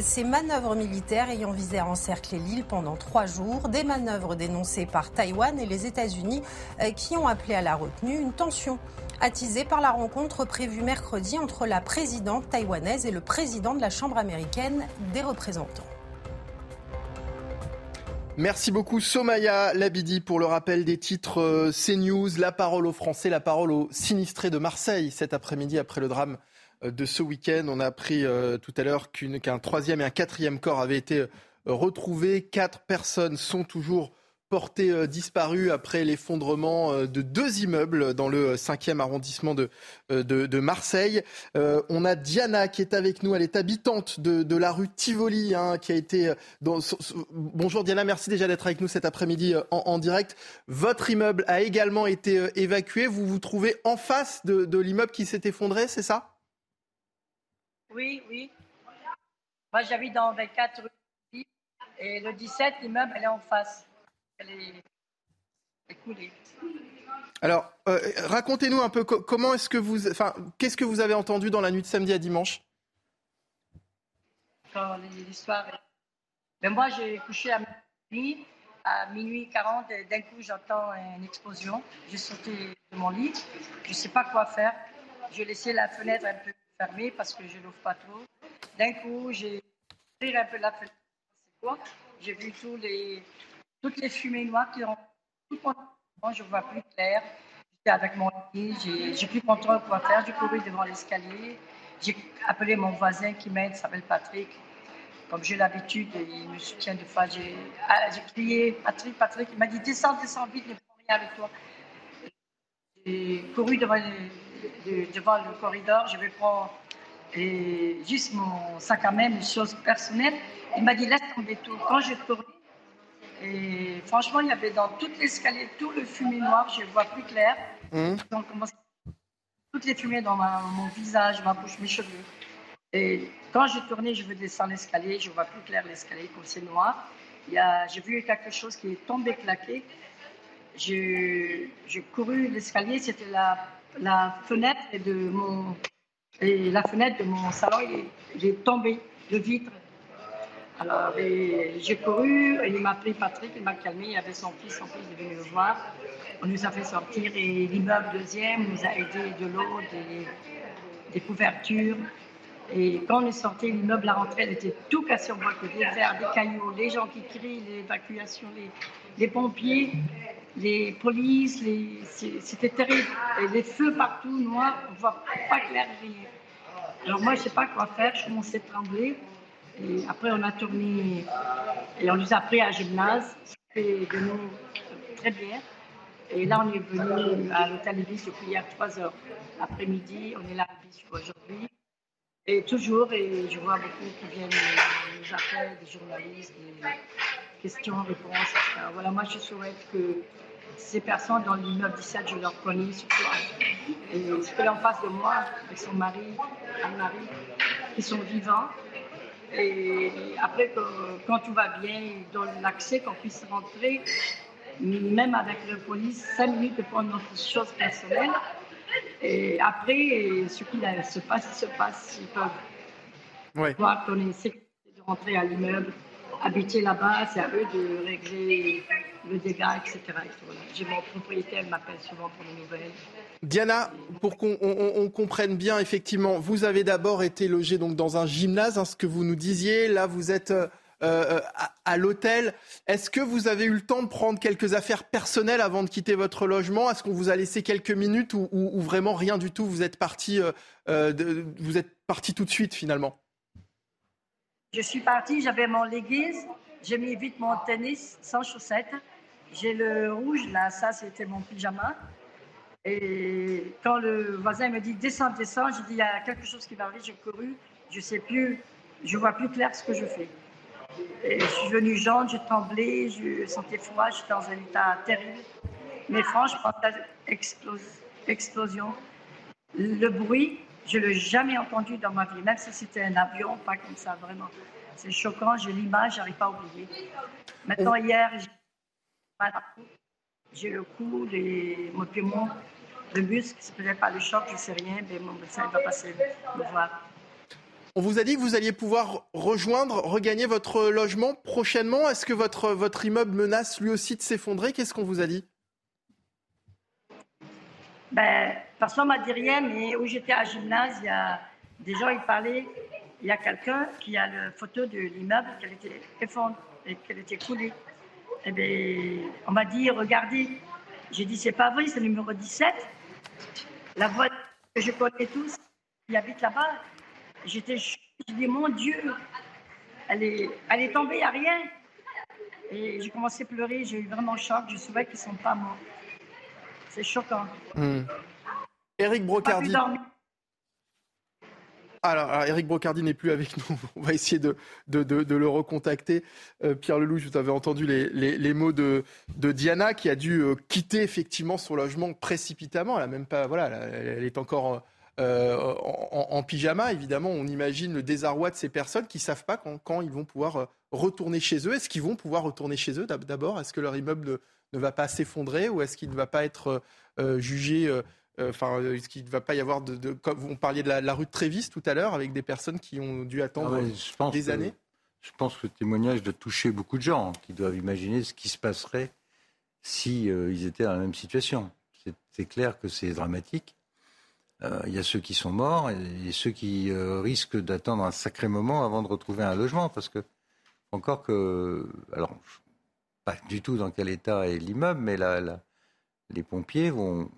ses manœuvres militaires ayant visé à encercler l'île pendant trois jours. Des manœuvres dénoncées par Taïwan et les États-Unis euh, qui ont appelé à la retenue une tension attisée par la rencontre prévue mercredi entre la présidente taïwanaise et le président de la Chambre américaine des représentants. Merci beaucoup Somaya Labidi pour le rappel des titres euh, CNews. La parole aux Français, la parole aux sinistrés de Marseille cet après-midi après le drame de ce week-end. On a appris euh, tout à l'heure qu'un troisième et un quatrième corps avaient été retrouvés. Quatre personnes sont toujours porté euh, disparu après l'effondrement euh, de deux immeubles dans le 5e arrondissement de, euh, Marseille. on a Diana qui est avec nous, elle est habitante de, la rue Tivoli, hein, qui a été... Bonjour Diana, merci déjà d'être avec nous cet après-midi en, direct. Votre immeuble a également été évacué, vous vous trouvez en face de, l'immeuble qui s'est effondré, c'est ça? Oui, oui. Moi j'habite dans 24 rue et le 17, l'immeuble, elle est en face elle est Alors, euh, racontez-nous un peu comment est-ce que vous, enfin, qu'est-ce que vous avez entendu dans la nuit de samedi à dimanche? Quand l'histoire. Ben moi, j'ai couché à minuit, à minuit 40, et d'un coup, j'entends une explosion. J'ai sauté de mon lit. Je ne sais pas quoi faire. J'ai laissé la fenêtre un peu fermée parce que je l'ouvre pas trop. D'un coup, j'ai ouvert un peu la fenêtre. J'ai vu tous les toutes les fumées noires qui ont tout je vois plus clair. J'étais avec mon lit, j'ai plus contrôle quoi faire, j'ai couru devant l'escalier. J'ai appelé mon voisin qui m'aide, s'appelle Patrick. Comme j'ai l'habitude, il me soutient de fois. J'ai ah, crié Patrick, Patrick, il m'a dit descends, descends vite, ne prends rien avec toi. J'ai couru devant le, devant le corridor, je vais prendre et juste mon sac à main, mes choses personnelles. Il m'a dit laisse tomber tout. Quand j'ai couru, et franchement, il y avait dans toute l'escalier tout le fumée noir, je ne vois plus clair. Mmh. Donc, toutes les fumées dans mon visage, ma bouche, mes cheveux. Et quand j'ai tourné, je veux descendre l'escalier, je ne vois plus clair l'escalier comme c'est noir. J'ai vu quelque chose qui est tombé claqué. J'ai couru l'escalier, c'était la la fenêtre de mon, et la fenêtre de mon salon est, est tombée de vitre. Alors j'ai couru, et il m'a appelé Patrick, il m'a calmé, il avait son fils, son fils est venu le voir. On nous a fait sortir et l'immeuble deuxième nous a aidé de l'eau, des, couvertures. Et quand on est sorti, l'immeuble à rentrer, elle était tout cassé au bloc, des verres, des cailloux, les gens qui crient, l'évacuation, les, pompiers, les polices, c'était terrible. Et les feux partout, noirs, on ne voit pas clair rien. Alors moi, je ne sais pas quoi faire, je commençais à trembler. Et après, on a tourné et on nous a pris à gymnase. C'était de nous très bien. Et là, on est venu à l'hôtel Ibis depuis hier 3 heures après-midi. On est là jusqu'à aujourd'hui. Et toujours, et je vois beaucoup qui viennent nous appeler, des journalistes, questions, réponses, etc. Voilà, moi, je souhaite que ces personnes dans l'immeuble 17, je leur connais surtout. Et ce que en face de moi, avec son mari, son mari, qui sont vivants. Et après, quand tout va bien, ils donnent l'accès, qu'on puisse rentrer, même avec la police, cinq minutes pour notre chose personnelle. Et après, ce qui se passe, se passe. Ils peuvent ouais. voir qu'on essaie de rentrer à l'immeuble, habiter là-bas, c'est à eux de régler le dégât, etc. J'ai mon propriétaire, elle m'appelle souvent pour les nouvelles. Diana, pour qu'on comprenne bien, effectivement, vous avez d'abord été logée donc dans un gymnase, hein, ce que vous nous disiez. Là, vous êtes euh, euh, à, l'hôtel. Est-ce que vous avez eu le temps de prendre quelques affaires personnelles avant de quitter votre logement? Est-ce qu'on vous a laissé quelques minutes ou, vraiment rien du tout? Vous êtes parti, euh, vous êtes parti tout de suite finalement? Je suis partie, j'avais mon leggings, j'ai mis vite mon tennis sans chaussettes. J'ai le rouge, là, ça c'était mon pyjama. Et quand le voisin me dit descends, descends, j'ai dit il y a quelque chose qui va arriver, j'ai couru, je sais plus, je vois plus clair ce que je fais je suis venue jaune, j'ai tremblé, je sentais froid, j'étais dans un état terrible. Mais franchement, explosion. Le bruit, je l'ai jamais entendu dans ma vie, même si c'était un avion, pas comme ça, vraiment. C'est choquant, j'ai l'image, j'arrive pas à oublier. Maintenant, hier, j'ai le cou, les, mon poumon, le muscle, c'est peut-être pas le choc, je sais rien, mais mon médecin va passer me voir. On vous a dit que vous alliez pouvoir rejoindre, regagner votre logement prochainement. Est-ce que votre, votre immeuble menace lui aussi de s'effondrer? Qu'est-ce qu'on vous a dit? Ben, Personne ne m'a dit rien, mais où j'étais à gymnase, il y a des gens qui parlaient. Il y a quelqu'un qui a la photo de l'immeuble qu'elle était effondrée et qu'elle était coulée. Eh bien, on m'a dit, regardez. J'ai dit, c'est pas vrai, c'est le numéro 17. La voix que je connais tous, qui habite là-bas, J'étais, je dis, mon Dieu, elle est, elle est tombée à rien. Et j'ai commencé à pleurer, j'ai eu vraiment choc. Je savais qu'ils ne sont pas morts. C'est choquant. Eric hmm. Brocardi. Alors, Eric Brocardi n'est plus avec nous. On va essayer de, de, de, le recontacter. Euh, Pierre Lelouch, vous avez entendu les, les, les mots de, Diana qui a dû euh, quitter effectivement son logement précipitamment. Elle a même pas, voilà, elle est encore euh, en, pyjama. Évidemment, on imagine le désarroi de ces personnes qui ne savent pas quand, ils vont pouvoir retourner chez eux. Est-ce qu'ils vont pouvoir retourner chez eux d'abord? Est-ce que leur immeuble ne, va pas s'effondrer ou est-ce qu'il ne va pas être euh, jugé Enfin, est-ce qu'il ne va pas y avoir de, de, Comme vous parliez de la, rue de Trévis tout à l'heure, avec des personnes qui ont dû attendre ah des années? Je pense que le témoignage doit toucher beaucoup de gens qui doivent imaginer ce qui se passerait si ils étaient dans la même situation. C'est clair que c'est dramatique. Euh, il y a ceux qui sont morts et, ceux qui euh, risquent d'attendre un sacré moment avant de retrouver un logement. Parce que, encore que. Alors, pas du tout dans quel état est l'immeuble, mais les pompiers vont,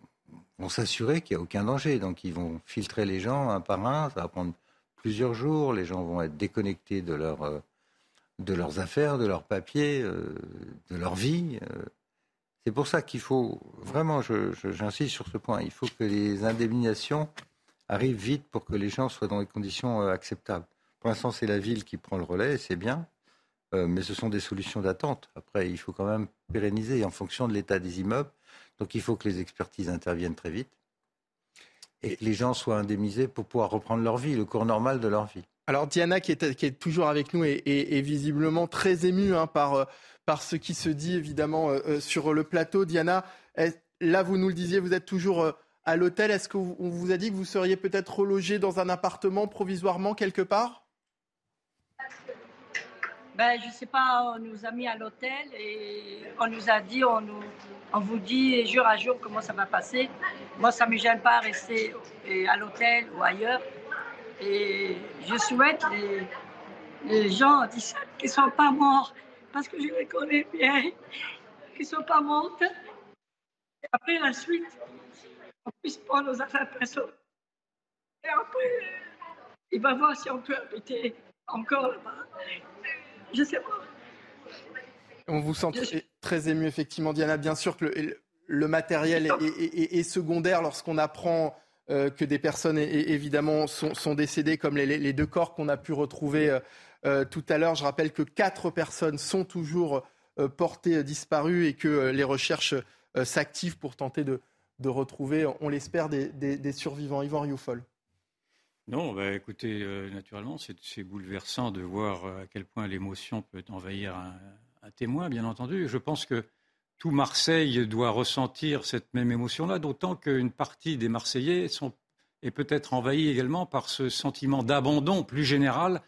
s'assurer qu'il n'y a aucun danger. Donc, ils vont filtrer les gens un par un. Ça va prendre plusieurs jours. Les gens vont être déconnectés de, euh, leurs affaires, de leurs papiers, de leur vie. C'est pour ça qu'il faut, vraiment, j'insiste sur ce point, il faut que les indemnisations arrivent vite pour que les gens soient dans des conditions euh, acceptables. Pour l'instant, c'est la ville qui prend le relais, c'est bien, euh, mais ce sont des solutions d'attente. Après, il faut quand même pérenniser en fonction de l'état des immeubles. Donc, il faut que les expertises interviennent très vite et que les gens soient indemnisés pour pouvoir reprendre leur vie, le cours normal de leur vie. Alors Diana, qui est, toujours avec nous, est, visiblement très émue hein, par, euh, par ce qui se dit évidemment euh, euh, sur le plateau. Diana, là, vous nous le disiez, vous êtes toujours à l'hôtel. Est-ce qu'on vous a dit que vous seriez peut-être relogé dans un appartement provisoirement quelque part? Ben, je ne sais pas, on nous a mis à l'hôtel et on nous a dit, on, nous, on vous dit jour à jour comment ça va passer. Moi, ça ne me gêne pas rester à l'hôtel ou ailleurs. Et je souhaite les, les gens qui ne sont pas morts, parce que je les connais bien, qui ne sont pas morts. Et après, la suite, on puisse prendre nos affaires personnelles. Et après, il va voir si on peut habiter encore là-bas. Je sais pas. On vous sent très ému, effectivement, Diana. Bien sûr que le, matériel est, secondaire lorsqu'on apprend euh, que des personnes, évidemment, sont, décédées, comme les, deux corps qu'on a pu retrouver euh, euh, tout à l'heure. Je rappelle que quatre personnes sont toujours portées disparues et que les recherches s'activent pour tenter de, retrouver, on l'espère, des, survivants. Yvan Rioufol. Non, bah, écoutez, euh, naturellement, c'est bouleversant de voir euh, à quel point l'émotion peut envahir un, témoin, bien entendu. Je pense que tout Marseille doit ressentir cette même émotion-là, d'autant qu'une partie des Marseillais sont, est peut-être envahie également par ce sentiment d'abandon plus général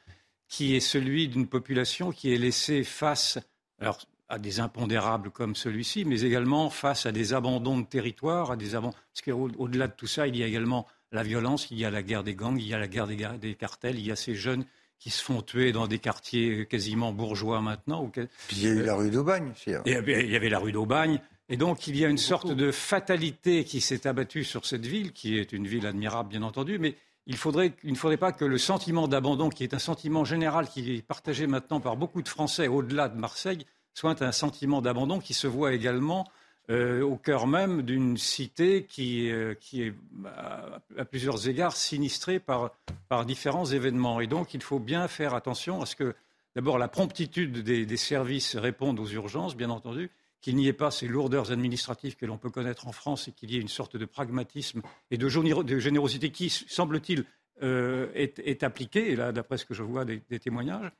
qui est celui d'une population qui est laissée face alors, à des impondérables comme celui-ci, mais également face à des abandons de territoire, à des abandons... parce qu'au-delà de tout ça, il y a également la violence, il y a la guerre des gangs, il y a la guerre des, cartels, il y a ces jeunes qui se font tuer dans des quartiers quasiment bourgeois maintenant. Puis il y a eu la rue d'Aubagne aussi. Hein. il y avait la rue d'Aubagne. Et donc il y a une sorte de fatalité qui s'est abattue sur cette ville, qui est une ville admirable bien entendu, mais il, faudrait, il ne faudrait pas que le sentiment d'abandon, qui est un sentiment général qui est partagé maintenant par beaucoup de Français au-delà de Marseille, soit un sentiment d'abandon qui se voit également euh, au cœur même d'une cité qui, euh, est à, plusieurs égards sinistrée par, différents événements. Et donc il faut bien faire attention à ce que d'abord la promptitude des, services réponde aux urgences, bien entendu, qu'il n'y ait pas ces lourdeurs administratives que l'on peut connaître en France et qu'il y ait une sorte de pragmatisme et de, générosité qui, semble-t-il, euh, est, appliquée, là, d'après ce que je vois des témoignages.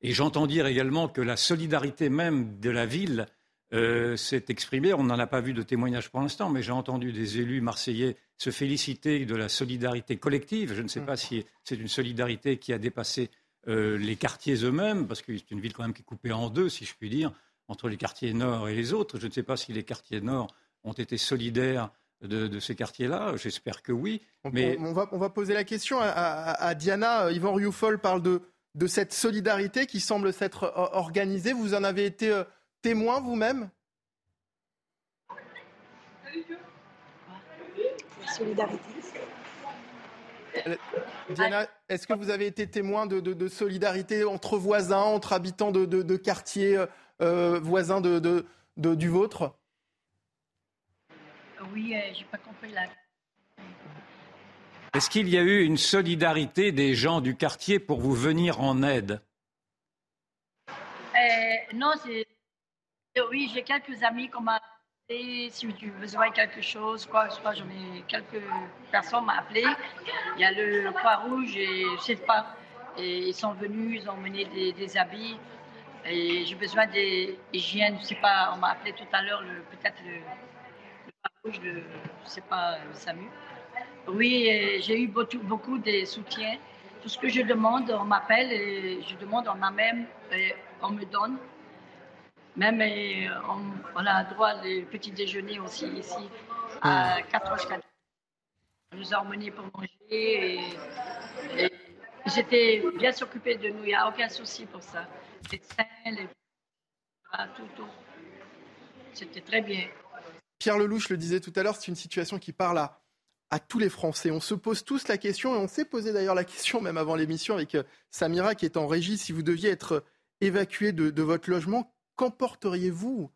Et j'entends dire également que la solidarité même de la ville euh, s'est exprimé. On n'en a pas vu de témoignage pour l'instant, mais j'ai entendu des élus marseillais se féliciter de la solidarité collective. Je ne sais mm. pas si c'est une solidarité qui a dépassé euh, les quartiers eux-mêmes, parce que c'est une ville quand même qui est coupée en deux, si je puis dire, entre les quartiers nord et les autres. Je ne sais pas si les quartiers nord ont été solidaires de, ces quartiers-là. J'espère que oui. Mais... On, va, on, va, poser la question à, Diana. Yvan Rioufol parle de, de, cette solidarité qui semble s'être euh, organisée. Vous en avez été témoin vous-même? La solidarité. Euh, Diana, est-ce que vous avez été témoin de, solidarité entre voisins, entre habitants de, quartiers euh, euh, voisins du vôtre? Oui, j'ai pas compris la. Est-ce qu'il y a eu une solidarité des gens du quartier pour vous venir en aide? Non, c'est euh, oui, j'ai quelques amis qui m'ont appelé si tu as besoin de quelque chose, quoi, j'en ai quelques personnes m'ont appelé. Il y a le Croix-Rouge et je sais pas. Et ils sont venus, ils ont mené des, habits. Et j'ai besoin des hygiènes, je sais pas, on m'a appelé tout à l'heure, peut-être le, Croix-Rouge, le, je sais pas, le SAMU. Oui, j'ai eu beaucoup, beaucoup de soutiens. Tout ce que je demande, on m'appelle et je demande, on m'a même, on me donne. Même euh, on, a droit les petits déjeuners aussi ici à 4 h On nous a emmenés pour manger et, j'étais bien s'occuper de nous. Il n'y a aucun souci pour ça. Les les... tout, tout. C'était très bien. Pierre Lelouch le disait tout à l'heure, c'est une situation qui parle à, à tous les Français. On se pose tous la question, et on s'est posé d'ailleurs la question même avant l'émission avec euh, Samira qui est en régie, si vous deviez être évacué de, de votre logement, qu'emporteriez-vous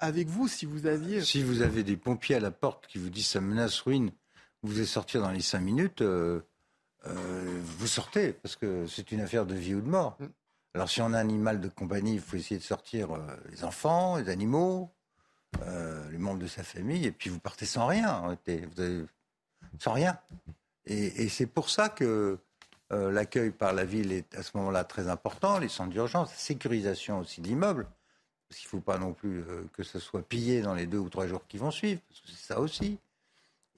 avec vous si vous aviez... Si vous avez des pompiers à la porte qui vous disent ça menace ruine, vous allez sortir dans les cinq minutes, euh, euh, vous sortez, parce que c'est une affaire de vie ou de mort. Mm. Alors si on a un animal de compagnie, il faut essayer de sortir euh, les enfants, les animaux, les membres de sa famille, et puis vous partez sans rien, vous sans rien. Et, et c'est pour ça que euh, l'accueil par la ville est à ce moment-là très important, les centres d'urgence, la sécurisation aussi de l'immeuble, parce qu'il ne faut pas non plus euh, que ce soit pillé dans les deux ou trois jours qui vont suivre, parce que c'est ça aussi.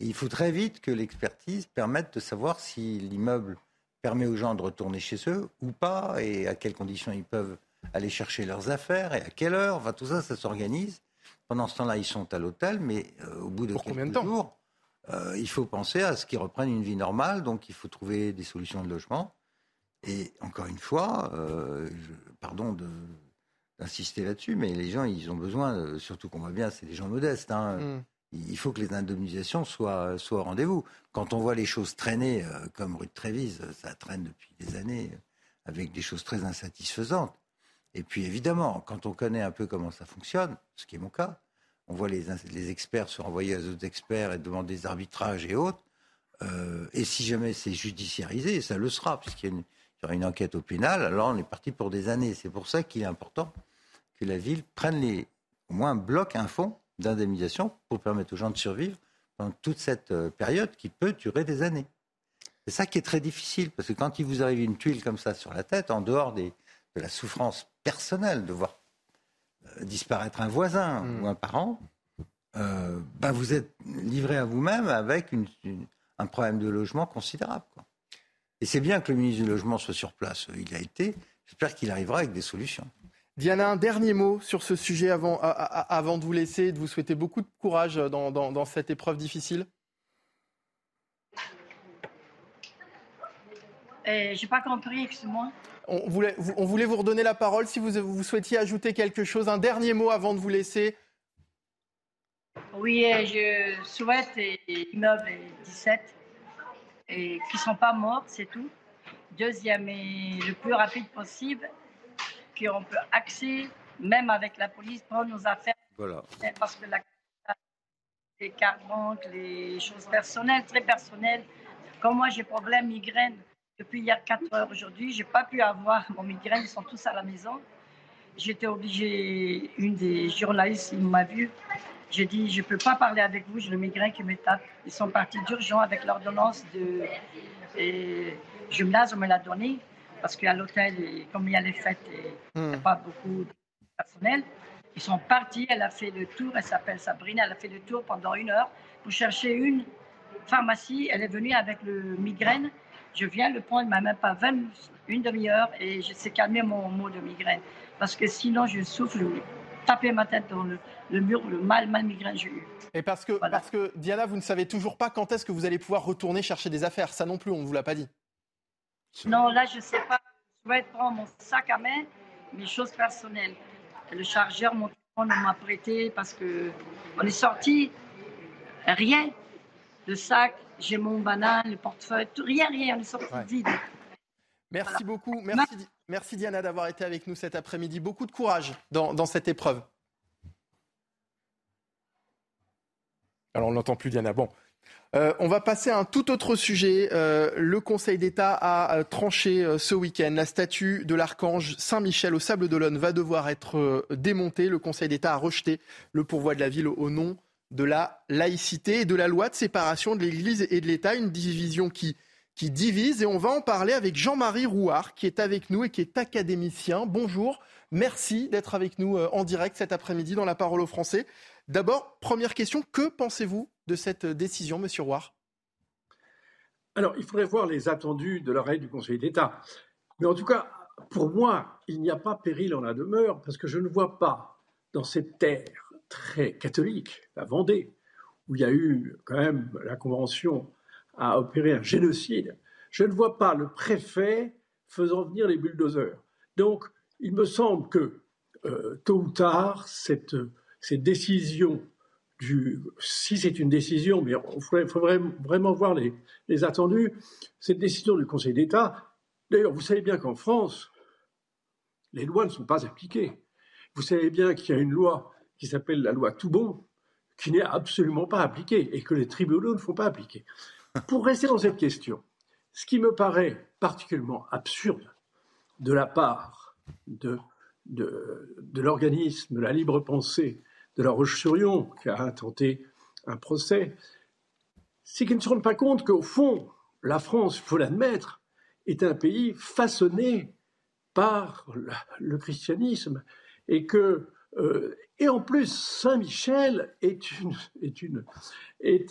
Et il faut très vite que l'expertise permette de savoir si l'immeuble permet aux gens de retourner chez eux ou pas, et à quelles conditions ils peuvent aller chercher leurs affaires, et à quelle heure. Enfin, tout ça, ça s'organise. Pendant ce temps-là, ils sont à l'hôtel, mais euh, au bout de quelques jours, euh, il faut penser à ce qu'ils reprennent une vie normale, donc il faut trouver des solutions de logement. Et encore une fois, euh, pardon d'insister là-dessus, mais les gens, ils ont besoin, surtout qu'on voit bien, c'est des gens modestes. Hein. Mm. Il faut que les indemnisations soient, soient au rendez-vous. Quand on voit les choses traîner, comme rue de Trévise, ça traîne depuis des années, avec des choses très insatisfaisantes. Et puis évidemment, quand on connaît un peu comment ça fonctionne, ce qui est mon cas, on voit les, experts se renvoyer à d'autres experts et demander des arbitrages et autres. Euh, et si jamais c'est judiciarisé, ça le sera, puisqu'il y, aura une enquête au pénal, alors on est parti pour des années. C'est pour ça qu'il est important que la ville prenne les, au moins bloque un fonds d'indemnisation pour permettre aux gens de survivre pendant toute cette euh, période qui peut durer des années. C'est ça qui est très difficile, parce que quand il vous arrive une tuile comme ça sur la tête, en dehors de la souffrance personnelle de voir disparaître un voisin hmm. ou un parent, euh, bah, vous êtes livré à vous-même avec un problème de logement considérable. Et c'est bien que le ministre du Logement soit sur place. Il a été. J'espère qu'il arrivera avec des solutions. Diana, un dernier mot sur ce sujet avant, avant de vous laisser et de vous souhaiter beaucoup de courage dans, dans cette épreuve difficile? Euh, J'ai pas compris, excuse-moi. On voulait, on voulait vous redonner la parole si vous, vous souhaitiez ajouter quelque chose, un dernier mot avant de vous laisser. Oui, euh, je souhaite immeubles 17 et qui ne sont pas morts, c'est tout. Deuxième, et le plus rapide possible, qu'on peut accéder, même avec la police, prendre nos affaires. Voilà. Parce que la, les cartes banques, les choses personnelles, très personnelles. Comme moi, j'ai problème migraine, depuis hier 4 heures aujourd'hui. Je n'ai pas pu avoir mon migraine, ils sont tous à la maison. J'étais obligée, une des journalistes, m'a vu. J'ai dit, je ne peux pas parler avec vous, j'ai le migraine qui me tape. Ils sont partis d'urgence avec l'ordonnance de et gymnase, on me l'a donné. Parce qu'à l'hôtel, comme il y a les fêtes, il n'y a hmm. pas beaucoup de personnel. Ils sont partis, elle a fait le tour, elle s'appelle Sabrina, elle a fait le tour pendant une heure pour chercher une pharmacie. Elle est venue avec le migraine je viens le prendre, il m'a même pas 20, une demi-heure et je sais calmer mon mot de migraine. Parce que sinon, je souffle, taper ma tête dans le, mur, le mal, mal migraine j'ai eu. Et parce que, parce que, Diana, vous ne savez toujours pas quand est-ce que vous allez pouvoir retourner chercher des affaires. Ça non plus, on ne vous l'a pas dit. Non, là, je ne sais pas. Je vais prendre mon sac à main, mes choses personnelles. Le chargeur, mon téléphone, m'a prêté parce que on est sorti, rien. Le sac, j'ai mon banane, le portefeuille, rien, rien, on est sorti vide. Merci beaucoup. Merci, merci Diana d'avoir été avec nous cet après-midi. Beaucoup de courage dans, cette épreuve. Alors on n'entend plus Diana. Bon. Euh, on va passer à un tout autre sujet. Euh, le Conseil d'État a euh, tranché ce week-end. La statue de l'archange Saint-Michel au Sable d'Olonne va devoir être démontée. Le Conseil d'État a rejeté le pourvoi de la ville au nom de la laïcité et de la loi de séparation de l'Église et de l'État, une division qui, divise. Et on va en parler avec Jean-Marie Rouard, qui est avec nous et qui est académicien. Bonjour, merci d'être avec nous euh, en direct cet après-midi dans la parole aux Français. D'abord, première question, que pensez-vous de cette décision, monsieur Rouard? Alors, il faudrait voir les attendus de l'arrêt du Conseil d'État. Mais en tout cas, pour moi, il n'y a pas péril en la demeure, parce que je ne vois pas dans cette terre très catholique, la Vendée, où il y a eu quand même la Convention à opérer un génocide, je ne vois pas le préfet faisant venir les bulldozers. Donc, il me semble que euh, tôt ou tard, cette, décision du, si c'est une décision, mais il faudrait, vraiment voir les attendus, cette décision du Conseil d'État, d'ailleurs, vous savez bien qu'en France, les lois ne sont pas appliquées. Vous savez bien qu'il y a une loi qui s'appelle la loi Toubon, qui n'est absolument pas appliquée et que les tribunaux ne font pas appliquer. Pour rester dans cette question, ce qui me paraît particulièrement absurde de la part de, de, de l'organisme de la libre pensée de la Roche-sur-Yon, qui a intenté un procès, c'est qu'ils ne se rendent pas compte qu'au fond, la France, il faut l'admettre, est un pays façonné par le christianisme et que Euh, et en plus, Saint Michel est,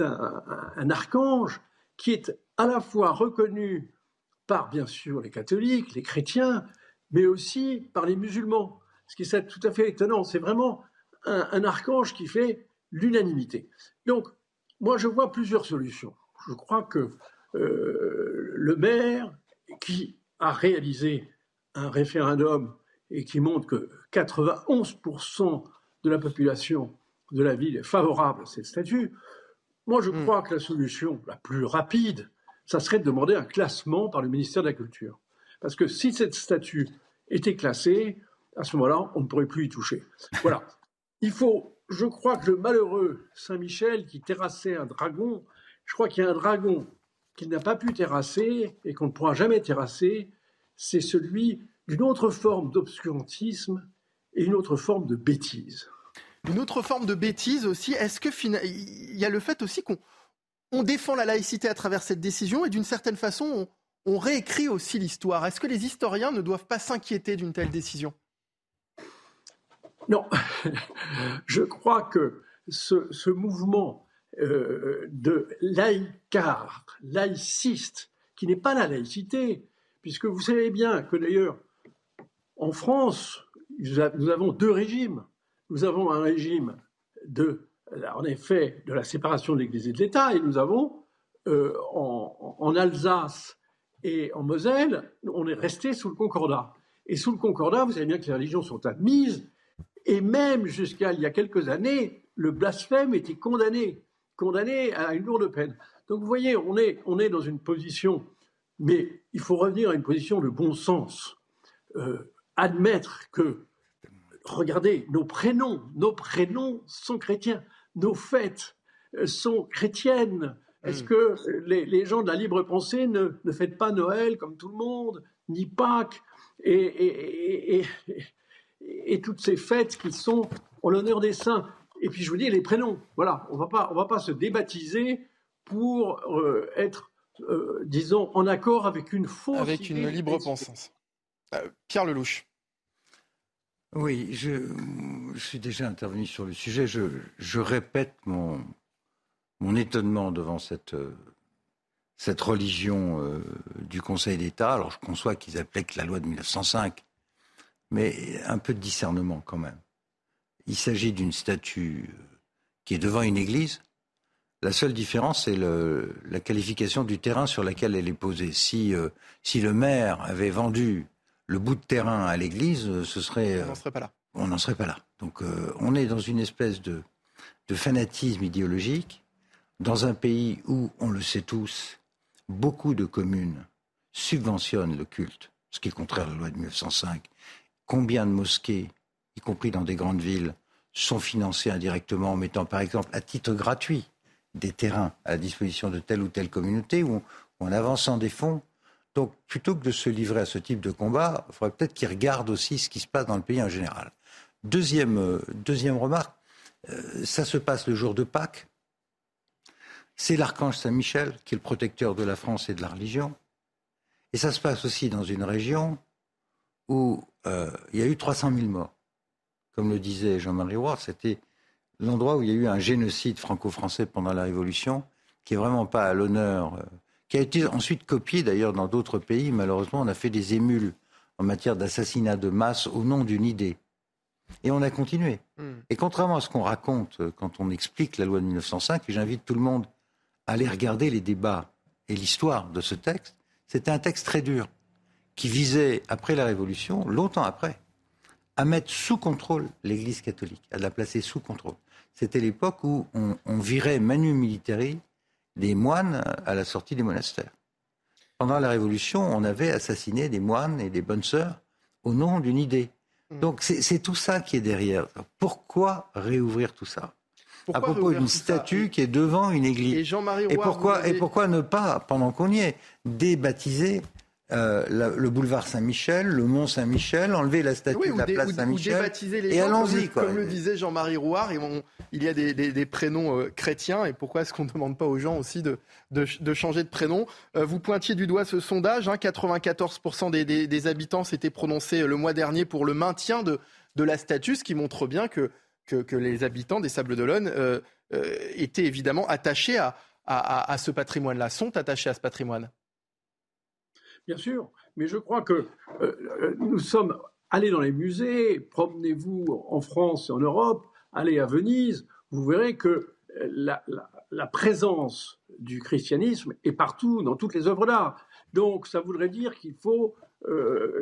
un, archange qui est à la fois reconnu par, bien sûr, les catholiques, les chrétiens, mais aussi par les musulmans. Ce qui est tout à fait étonnant. C'est vraiment un, archange qui fait l'unanimité. Donc, moi, je vois plusieurs solutions. Je crois que euh, le maire qui a réalisé un référendum et qui montre que 91% de la population de la ville est favorable à cette statue, moi je hmm. crois que la solution la plus rapide, ça serait de demander un classement par le ministère de la Culture. Parce que si cette statue était classée, à ce moment-là, on ne pourrait plus y toucher. Voilà. Il faut, je crois que le malheureux Saint-Michel qui terrassait un dragon, je crois qu'il y a un dragon qu'il n'a pas pu terrasser et qu'on ne pourra jamais terrasser, c'est celui d'une autre forme d'obscurantisme et une autre forme de bêtise. Une autre forme de bêtise aussi, est-ce que il y a le fait aussi qu'on on défend la laïcité à travers cette décision et d'une certaine façon on, réécrit aussi l'histoire. Est-ce que les historiens ne doivent pas s'inquiéter d'une telle décision? Non, je crois que ce, mouvement euh, de laïcard, laïciste, qui n'est pas la laïcité, puisque vous savez bien que d'ailleurs, en France, nous avons deux régimes. Nous avons un régime de, en effet, de la séparation de l'Église et de l'État, et nous avons euh, en, Alsace et en Moselle, on est resté sous le Concordat. Et sous le Concordat, vous savez bien que les religions sont admises, et même jusqu'à il y a quelques années, le blasphème était condamné, condamné à une lourde peine. Donc vous voyez, on est, on est dans une position, mais il faut revenir à une position de bon sens. Euh, admettre que, regardez, nos prénoms, nos prénoms sont chrétiens, nos fêtes euh, sont chrétiennes. Est-ce hmm. que les, gens de la libre pensée ne, ne fêtent pas Noël comme tout le monde, ni Pâques, et, et, toutes ces fêtes qui sont en l'honneur des saints? Et puis je vous dis les prénoms. Voilà, on va va pas se débaptiser pour euh, être, euh, disons, en accord avec une fausse. Avec une libre pensance. Euh, Pierre Lelouch. Oui, je, suis déjà intervenu sur le sujet. Je, répète mon, mon, étonnement devant cette, cette religion euh, du Conseil d'État. Alors je conçois qu'ils appliquent la loi de 1905, mais un peu de discernement quand même. Il s'agit d'une statue qui est devant une église. La seule différence, c'est la qualification du terrain sur lequel elle est posée. Si, euh, si le maire avait vendu le bout de terrain à l'église, euh, ce serait. On n'en serait pas là. On n'en serait pas là. Donc euh, on est dans une espèce de, de fanatisme idéologique, dans un pays où, on le sait tous, beaucoup de communes subventionnent le culte, ce qui est contraire à la loi de 1905. Combien de mosquées, y compris dans des grandes villes, sont financées indirectement en mettant par exemple à titre gratuit des terrains à la disposition de telle ou telle communauté ou en avançant des fonds donc, plutôt que de se livrer à ce type de combat, il faudrait peut-être qu'ils regardent aussi ce qui se passe dans le pays en général. Deuxième, euh, deuxième remarque, euh, ça se passe le jour de Pâques. C'est l'archange Saint-Michel qui est le protecteur de la France et de la religion. Et ça se passe aussi dans une région où euh, il y a eu 300 000 morts. Comme le disait Jean-Marie Roy, c'était l'endroit où il y a eu un génocide franco-français pendant la Révolution, qui est vraiment pas à l'honneur qui a été ensuite copié d'ailleurs dans d'autres pays. Malheureusement, on a fait des émules en matière d'assassinat de masse au nom d'une idée. Et on a continué. Hmm. Et contrairement à ce qu'on raconte euh, quand on explique la loi de 1905, et j'invite tout le monde à aller regarder les débats et l'histoire de ce texte, c'était un texte très dur qui visait, après la Révolution, longtemps après, à mettre sous contrôle l'Église catholique, à la placer sous contrôle. C'était l'époque où on, on virait manu militari des moines à la sortie des monastères. Pendant la Révolution, on avait assassiné des moines et des bonnes sœurs au nom d'une idée. Hmm. Donc c'est tout ça qui est derrière. Pourquoi réouvrir tout ça? À propos d'une statue qui est devant une église. Et, pourquoi, et pourquoi ne pas, pendant qu'on y est, débaptiser euh, le boulevard Saint-Michel, le Mont Saint-Michel, enlever la statue de la place Saint-Michel. Et allons-y. Comme, le disait Jean-Marie Rouard, il y a des, prénoms euh, chrétiens. Et pourquoi est-ce qu'on ne demande pas aux gens aussi de, changer de prénom? Euh, Vous pointiez du doigt ce sondage. 94% hein, des, habitants s'étaient prononcés le mois dernier pour le maintien de, la statue, ce qui montre bien que, les habitants des Sables d'Olonne étaient évidemment attachés à ce patrimoine-là, sont attachés à ce patrimoine. Bien sûr, mais je crois que euh, euh, nous sommes allés dans les musées, promenez-vous en France et en Europe, allez à Venise, vous verrez que euh, la, présence du christianisme est partout, dans toutes les œuvres d'art. Donc ça voudrait dire qu'il faut,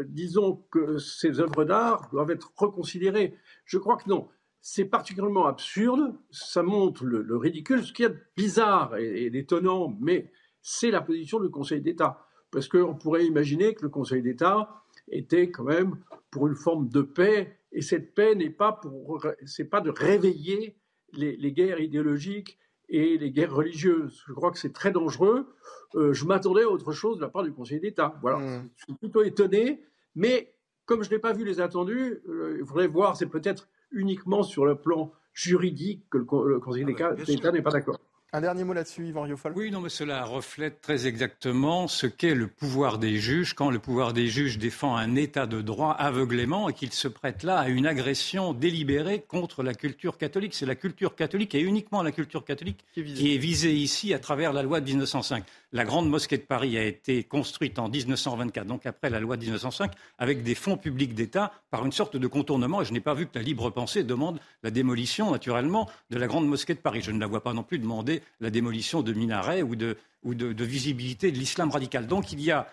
disons que ces œuvres d'art doivent être reconsidérées. Je crois que non. C'est particulièrement absurde, ça montre le, ridicule. Ce qui est bizarre et, et étonnant, mais c'est la position du Conseil d'État parce qu'on pourrait imaginer que le Conseil d'État était quand même pour une forme de paix, et cette paix n'est pas pour, c'est pas de réveiller les, guerres idéologiques et les guerres religieuses. Je crois que c'est très dangereux. Euh, je m'attendais à autre chose de la part du Conseil d'État. Voilà, mmh. je suis plutôt étonné, mais comme je n'ai pas vu les attendus, euh, il faudrait voir, c'est peut-être uniquement sur le plan juridique que le, Conseil ah d'État n'est pas d'accord. Un dernier mot là-dessus, Yvan Riofol. Oui, non, mais cela reflète très exactement ce qu'est le pouvoir des juges quand le pouvoir des juges défend un état de droit aveuglément et qu'il se prête là à une agression délibérée contre la culture catholique. C'est la culture catholique et uniquement la culture catholique qui est visée ici à travers la loi de 1905. La grande mosquée de Paris a été construite en 1924, donc après la loi de 1905, avec des fonds publics d'État par une sorte de contournement. Et je n'ai pas vu que la libre pensée demande la démolition, naturellement, de la grande mosquée de Paris. Je ne la vois pas non plus demander la démolition de minarets ou de, visibilité de l'islam radical. Donc il y a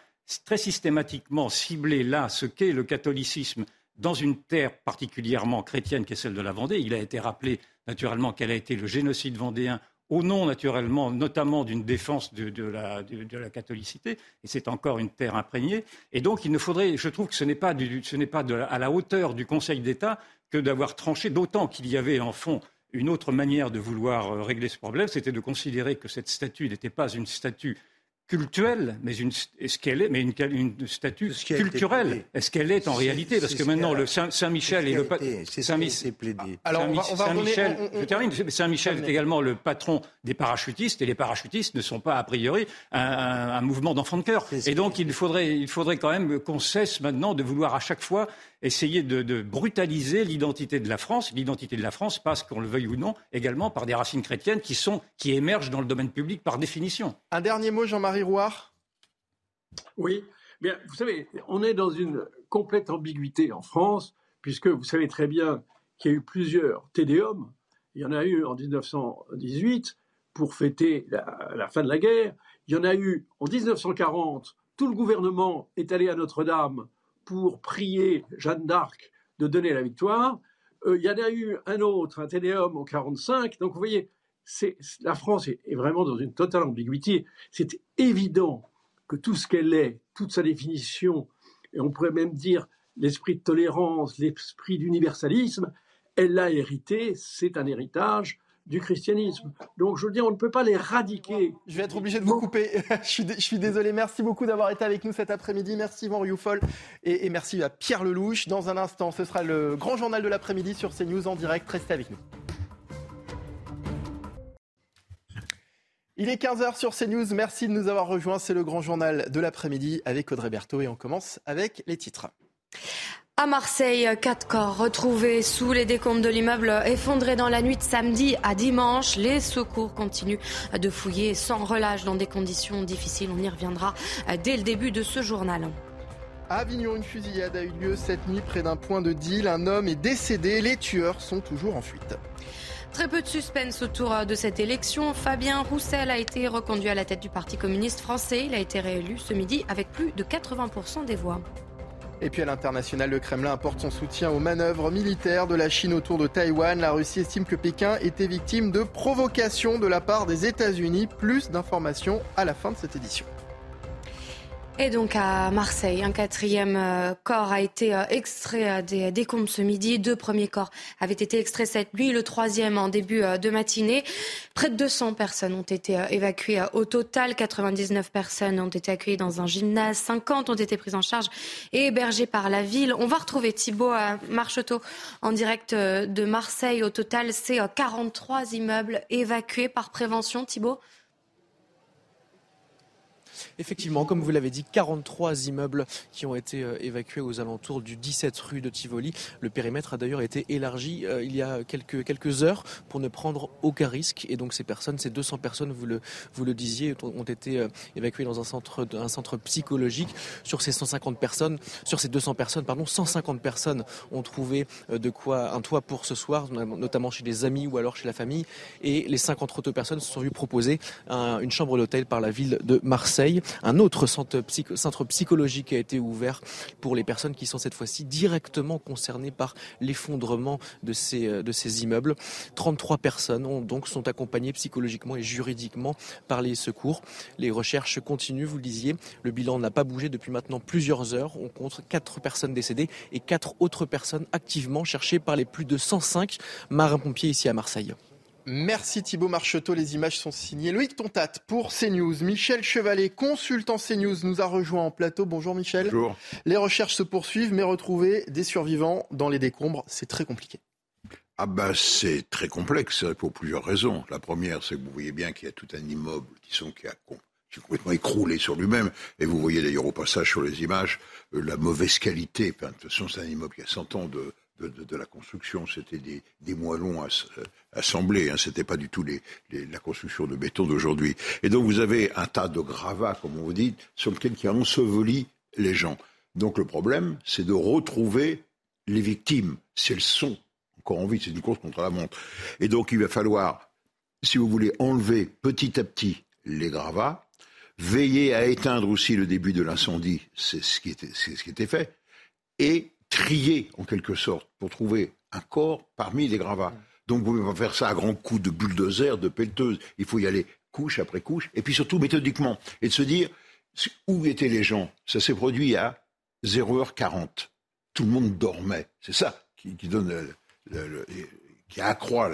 très systématiquement ciblé là ce qu'est le catholicisme dans une terre particulièrement chrétienne qui est celle de la Vendée. Il a été rappelé naturellement quel a été le génocide vendéen au nom naturellement notamment d'une défense de, la, catholicité, et c'est encore une terre imprégnée. Et donc il ne faudrait, je trouve que ce n'est pas, à la hauteur du Conseil d'État que d'avoir tranché, d'autant qu'il y avait en fond une autre manière de vouloir euh, régler ce problème, c'était de considérer que cette statue n'était pas une statue culturelle, mais une, est-ce qu'elle est, mais une, une statue culturelle. Est-ce qu'elle est en réalité? Parce que maintenant, le Saint-Michel et le Saint-Michel. Alors, je termine. Saint-Michel est également le patron des parachutistes, et les parachutistes ne sont pas a priori un, mouvement d'enfants de cœur. Et donc, il faudrait, il faudrait quand même qu'on cesse maintenant de vouloir à chaque fois essayer de, brutaliser l'identité de la France. L'identité de la France passe, qu'on le veuille ou non, également par des racines chrétiennes qui, sont, qui émergent dans le domaine public par définition. Un dernier mot, Jean-Marie Rouard? Oui. Bien, vous savez, on est dans une complète ambiguïté en France, puisque vous savez très bien qu'il y a eu plusieurs Tédéums. Il y en a eu en 1918 pour fêter la, la, fin de la guerre. Il y en a eu en 1940. Tout le gouvernement est allé à Notre-Dame pour prier Jeanne d'Arc de donner la victoire. Euh, il y en a eu un autre, un Téléum en 45. Donc vous voyez, la France est, vraiment dans une totale ambiguïté. C'est évident que tout ce qu'elle est, toute sa définition, et on pourrait même dire l'esprit de tolérance, l'esprit d'universalisme, elle l'a hérité, c'est un héritage du christianisme. Donc je veux dire, on ne peut pas l'éradiquer. Je vais être obligé de vous couper. je, suis, désolé. Merci beaucoup d'avoir été avec nous cet après-midi. Merci Yvan Rioufol et, et, merci à Pierre Lelouch. Dans un instant, ce sera le grand journal de l'après-midi sur CNews en direct. Restez avec nous. Il est 15h sur CNews. Merci de nous avoir rejoints. C'est le grand journal de l'après-midi avec Audrey Berthaud et on commence avec les titres. À Marseille, quatre corps retrouvés sous les décombres de l'immeuble effondré dans la nuit de samedi à dimanche. Les secours continuent de fouiller sans relâche dans des conditions difficiles. On y reviendra dès le début de ce journal. À Avignon, une fusillade a eu lieu cette nuit près d'un point de deal. Un homme est décédé. Les tueurs sont toujours en fuite. Très peu de suspense autour de cette élection. Fabien Roussel a été reconduit à la tête du Parti communiste français. Il a été réélu ce midi avec plus de 80% des voix. Et puis à l'international, le Kremlin apporte son soutien aux manœuvres militaires de la Chine autour de Taïwan. La Russie estime que Pékin était victime de provocations de la part des États-Unis. Plus d'informations à la fin de cette édition. Et donc à Marseille, un quatrième euh, corps a été euh, extrait euh, des décombres ce midi. Deux premiers corps avaient été extraits cette nuit, le troisième en début de matinée. Près de 200 personnes ont été évacuées au total. 99 personnes ont été accueillies dans un gymnase. 50 ont été prises en charge et hébergées par la ville. On va retrouver Thibault Marcheteau en direct de Marseille. Au total, c'est 43 immeubles évacués par prévention. Thibault Effectivement, comme vous l'avez dit, 43 immeubles qui ont été euh, évacués aux alentours du 17 rue de Tivoli. Le périmètre a d'ailleurs été élargi euh, il y a quelques, heures pour ne prendre aucun risque. Et donc ces personnes, ces 200 personnes, vous le, disiez, ont été euh, évacuées dans un centre, un centre psychologique. Sur ces 150 personnes, sur ces 200 personnes, pardon, 150 personnes ont trouvé de quoi un toit pour ce soir, notamment chez des amis ou alors chez la famille. Et les 50 autres personnes se sont vues proposer une chambre d'hôtel par la ville de Marseille. Un autre centre, psychologique a été ouvert pour les personnes qui sont cette fois-ci directement concernées par l'effondrement de ces, euh, immeubles. 33 personnes ont donc sont accompagnées psychologiquement et juridiquement par les secours. Les recherches continuent, vous le disiez. Le bilan n'a pas bougé depuis maintenant plusieurs heures. On compte 4 personnes décédées et 4 autres personnes activement cherchées par les plus de 105 marins-pompiers ici à Marseille. Merci Thibault Marcheteau. Les images sont signées Loïc Tontat pour CNews. Michel Chevalet, consultant CNews, nous a rejoint en plateau. Bonjour Michel. Bonjour. Les recherches se poursuivent, mais retrouver des survivants dans les décombres, c'est très compliqué. Ah ben c'est très complexe pour plusieurs raisons. La première, c'est que vous voyez bien qu'il y a tout un immeuble, disons, qui a complètement écroulé sur lui-même. Et vous voyez d'ailleurs au passage sur les images euh, la mauvaise qualité. de toute façon, c'est un immeuble qui a 100 ans de, de, la construction. C'était des, moellons euh, assemblés. Hein. C'était pas du tout la construction de béton d'aujourd'hui. Et donc vous avez un tas de gravats, comme on vous dit, sur lequel qui a enseveli les gens. Donc le problème, c'est de retrouver les victimes, si elles sont encore en vie. C'est une course contre la montre. Et donc il va falloir, si vous voulez, enlever petit à petit les gravats, veiller à éteindre aussi le début de l'incendie, c'est ce qui était fait, et trier en quelque sorte pour trouver un corps parmi les gravats. Donc vous ne pouvez pas faire ça à grands coups de bulldozer, de pelleteuse. Il faut y aller couche après couche, et puis surtout méthodiquement, et de se dire où étaient les gens? Ça s'est produit à 0h40. Tout le monde dormait. C'est ça qui, donne, qui accroît.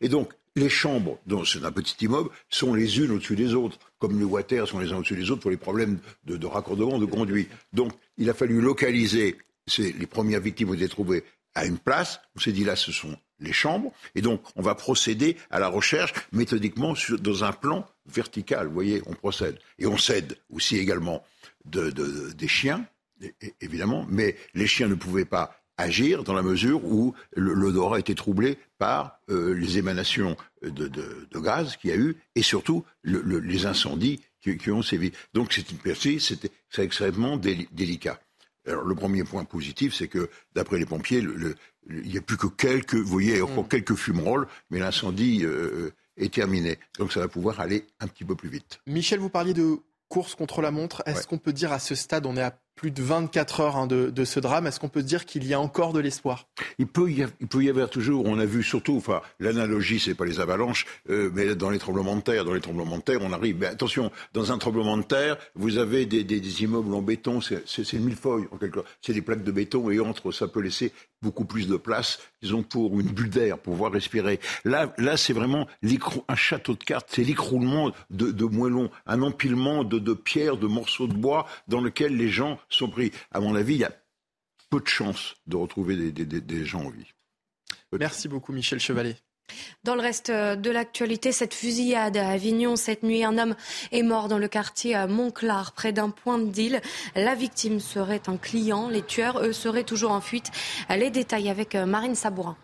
et donc les chambres, c'est un petit immeuble, sont les unes au-dessus des autres, comme les water sont les uns au-dessus des autres pour les problèmes de, de raccordement, de conduit. Donc il a fallu localiser les premières victimes ont été trouvées à une place. On s'est dit là, ce sont les chambres. Et donc, on va procéder à la recherche méthodiquement dans un plan vertical. Vous voyez, on procède. Et on cède aussi également des chiens, évidemment. Mais les chiens ne pouvaient pas agir dans la mesure où l'odeur a été troublé par euh, les émanations de, gaz qu'il y a eu et surtout les incendies qui, ont sévi. Donc c'est une percée, c'est extrêmement délicat. Alors, le premier point positif, c'est que, d'après les pompiers, il n'y a plus que quelques, vous voyez, encore mm. quelques fumerolles, mais l'incendie euh, est terminé. Donc, ça va pouvoir aller un petit peu plus vite. Michel, vous parliez de course contre la montre. Est-ce qu'on peut dire à ce stade, on est à plus de 24 heures hein, de, ce drame, est-ce qu'on peut dire qu'il y a encore de l'espoir? Il peut, y avoir, toujours, on a vu surtout, enfin, l'analogie, c'est pas les avalanches, euh, mais dans les tremblements de terre, dans les tremblements de terre, on arrive, mais attention, dans un tremblement de terre, vous avez des, des, immeubles en béton, c'est une millefeuille, en quelque sorte, c'est des plaques de béton, et entre, ça peut laisser beaucoup plus de place, disons, pour une bulle d'air, pour pouvoir respirer. Là, là c'est vraiment un château de cartes, c'est l'écroulement de, de moellons, un empilement de, de pierres, de morceaux de bois, dans lequel les gens sont pris. À mon avis, il y a peu de chances de retrouver des, gens en vie. Merci beaucoup, Michel Chevalet. Dans le reste euh, de l'actualité, cette fusillade à Avignon cette nuit, un homme est mort dans le quartier à Montclar, près d'un point de deal. La victime serait un client, les tueurs, eux, seraient toujours en fuite. Les détails avec euh, Marine Sabourin.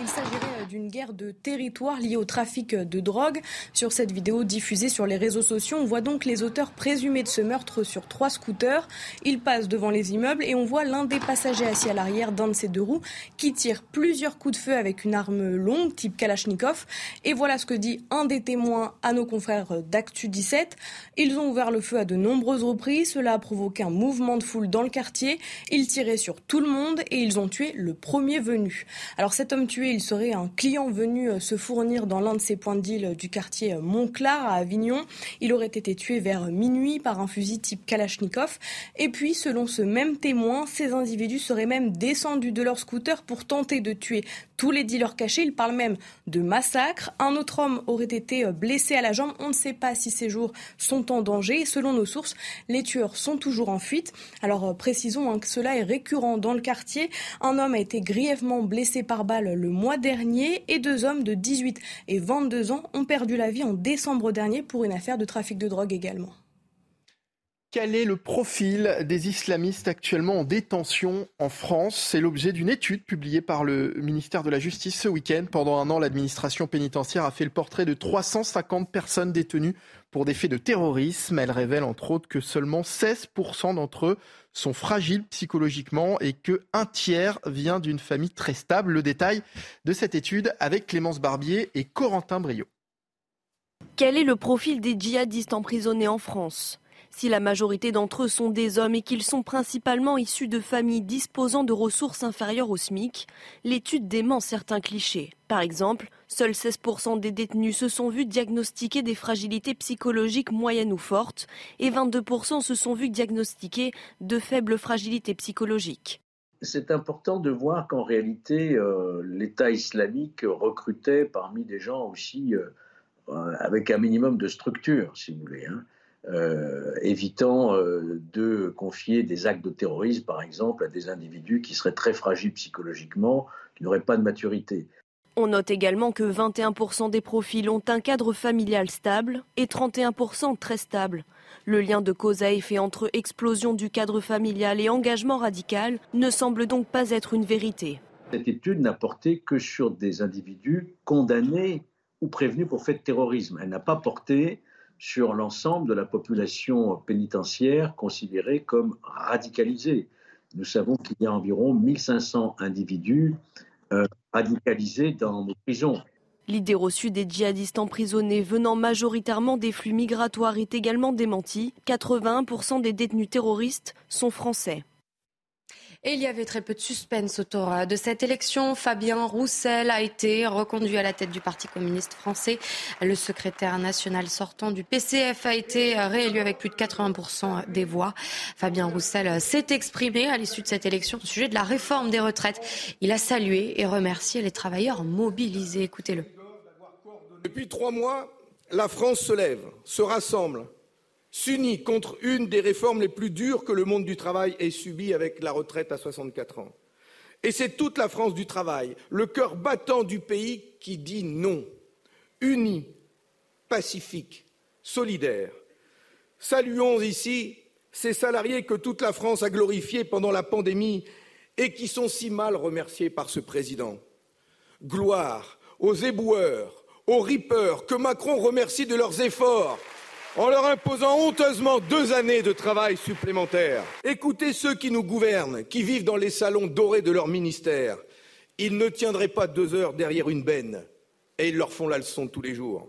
Il s'agirait euh, d'une guerre de territoire liée au trafic de drogue. Sur cette vidéo diffusée sur les réseaux sociaux, on voit donc les auteurs présumés de ce meurtre sur trois scooters. Ils passent devant les immeubles et on voit l'un des passagers assis à l'arrière d'un de ces deux roues qui tire plusieurs coups de feu avec une arme longue type Kalachnikov. Et voilà ce que dit un des témoins à nos confrères d'Actu 17. Ils ont ouvert le feu à de nombreuses reprises. Cela a provoqué un mouvement de foule dans le quartier. Ils tiraient sur tout le monde et ils ont tué le premier venu. Alors cet hommes tués, il serait un client venu se fournir dans l'un de ces points de deal du quartier Montclar à Avignon. Il aurait été tué vers minuit par un fusil type Kalachnikov. Et puis, selon ce même témoin, ces individus seraient même descendus de leur scooter pour tenter de tuer tous les dealers cachés. Il parle même de massacre. Un autre homme aurait été blessé à la jambe. On ne sait pas si ces jours sont en danger. selon nos sources, les tueurs sont toujours en fuite. Alors précisons hein, que cela est récurrent dans le quartier. Un homme a été grièvement blessé par balle le mois dernier et deux hommes de 18 et 22 ans ont perdu la vie en décembre dernier pour une affaire de trafic de drogue également. Quel est le profil des islamistes actuellement en détention en France? C'est l'objet d'une étude publiée par le ministère de la Justice ce week-end. Pendant un an, l'administration pénitentiaire a fait le portrait de 350 personnes détenues pour des faits de terrorisme. Elle révèle entre autres que seulement 16% d'entre eux sont fragiles psychologiquement et que un tiers vient d'une famille très stable. Le détail de cette étude avec Clémence Barbier et Corentin Brio. Quel est le profil des djihadistes emprisonnés en France? Si la majorité d'entre eux sont des hommes et qu'ils sont principalement issus de familles disposant de ressources inférieures au SMIC, l'étude dément certains clichés. Par exemple, seuls 16% des détenus se sont vus diagnostiquer des fragilités psychologiques moyennes ou fortes et 22% se sont vus diagnostiquer de faibles fragilités psychologiques. C'est important de voir qu'en réalité, euh, l'État islamique recrutait parmi des gens aussi euh, euh, avec un minimum de structure, si vous voulez. Hein. Évitant de confier des actes de terrorisme, par exemple, à des individus qui seraient très fragiles psychologiquement, qui n'auraient pas de maturité. On note également que 21% des profils ont un cadre familial stable et 31% très stable. Le lien de cause à effet entre explosion du cadre familial et engagement radical ne semble donc pas être une vérité. Cette étude n'a porté que sur des individus condamnés ou prévenus pour fait de terrorisme. Elle n'a pas porté sur l'ensemble de la population pénitentiaire considérée comme radicalisée. Nous savons qu'il y a environ 1500 individus euh, radicalisés dans nos prisons. L'idée reçue des djihadistes emprisonnés venant majoritairement des flux migratoires est également démentie. 81% des détenus terroristes sont français. Il y avait très peu de suspense autour de cette élection. Fabien Roussel a été reconduit à la tête du Parti communiste français. Le secrétaire national sortant du PCF a été réélu avec plus de 80% des voix. Fabien Roussel s'est exprimé à l'issue de cette élection au sujet de la réforme des retraites. Il a salué et remercié les travailleurs mobilisés. Écoutez-le. Depuis trois mois, la France se lève, se rassemble s'unit contre une des réformes les plus dures que le monde du travail ait subies avec la retraite à 64 ans. Et c'est toute la France du travail, le cœur battant du pays qui dit non, uni, pacifique, solidaire. Saluons ici ces salariés que toute la France a glorifiés pendant la pandémie et qui sont si mal remerciés par ce président. Gloire aux éboueurs, aux ripeurs que Macron remercie de leurs efforts en leur imposant honteusement deux années de travail supplémentaires. Écoutez ceux qui nous gouvernent, qui vivent dans les salons dorés de leur ministère. Ils ne tiendraient pas deux heures derrière une benne, et ils leur font la leçon tous les jours.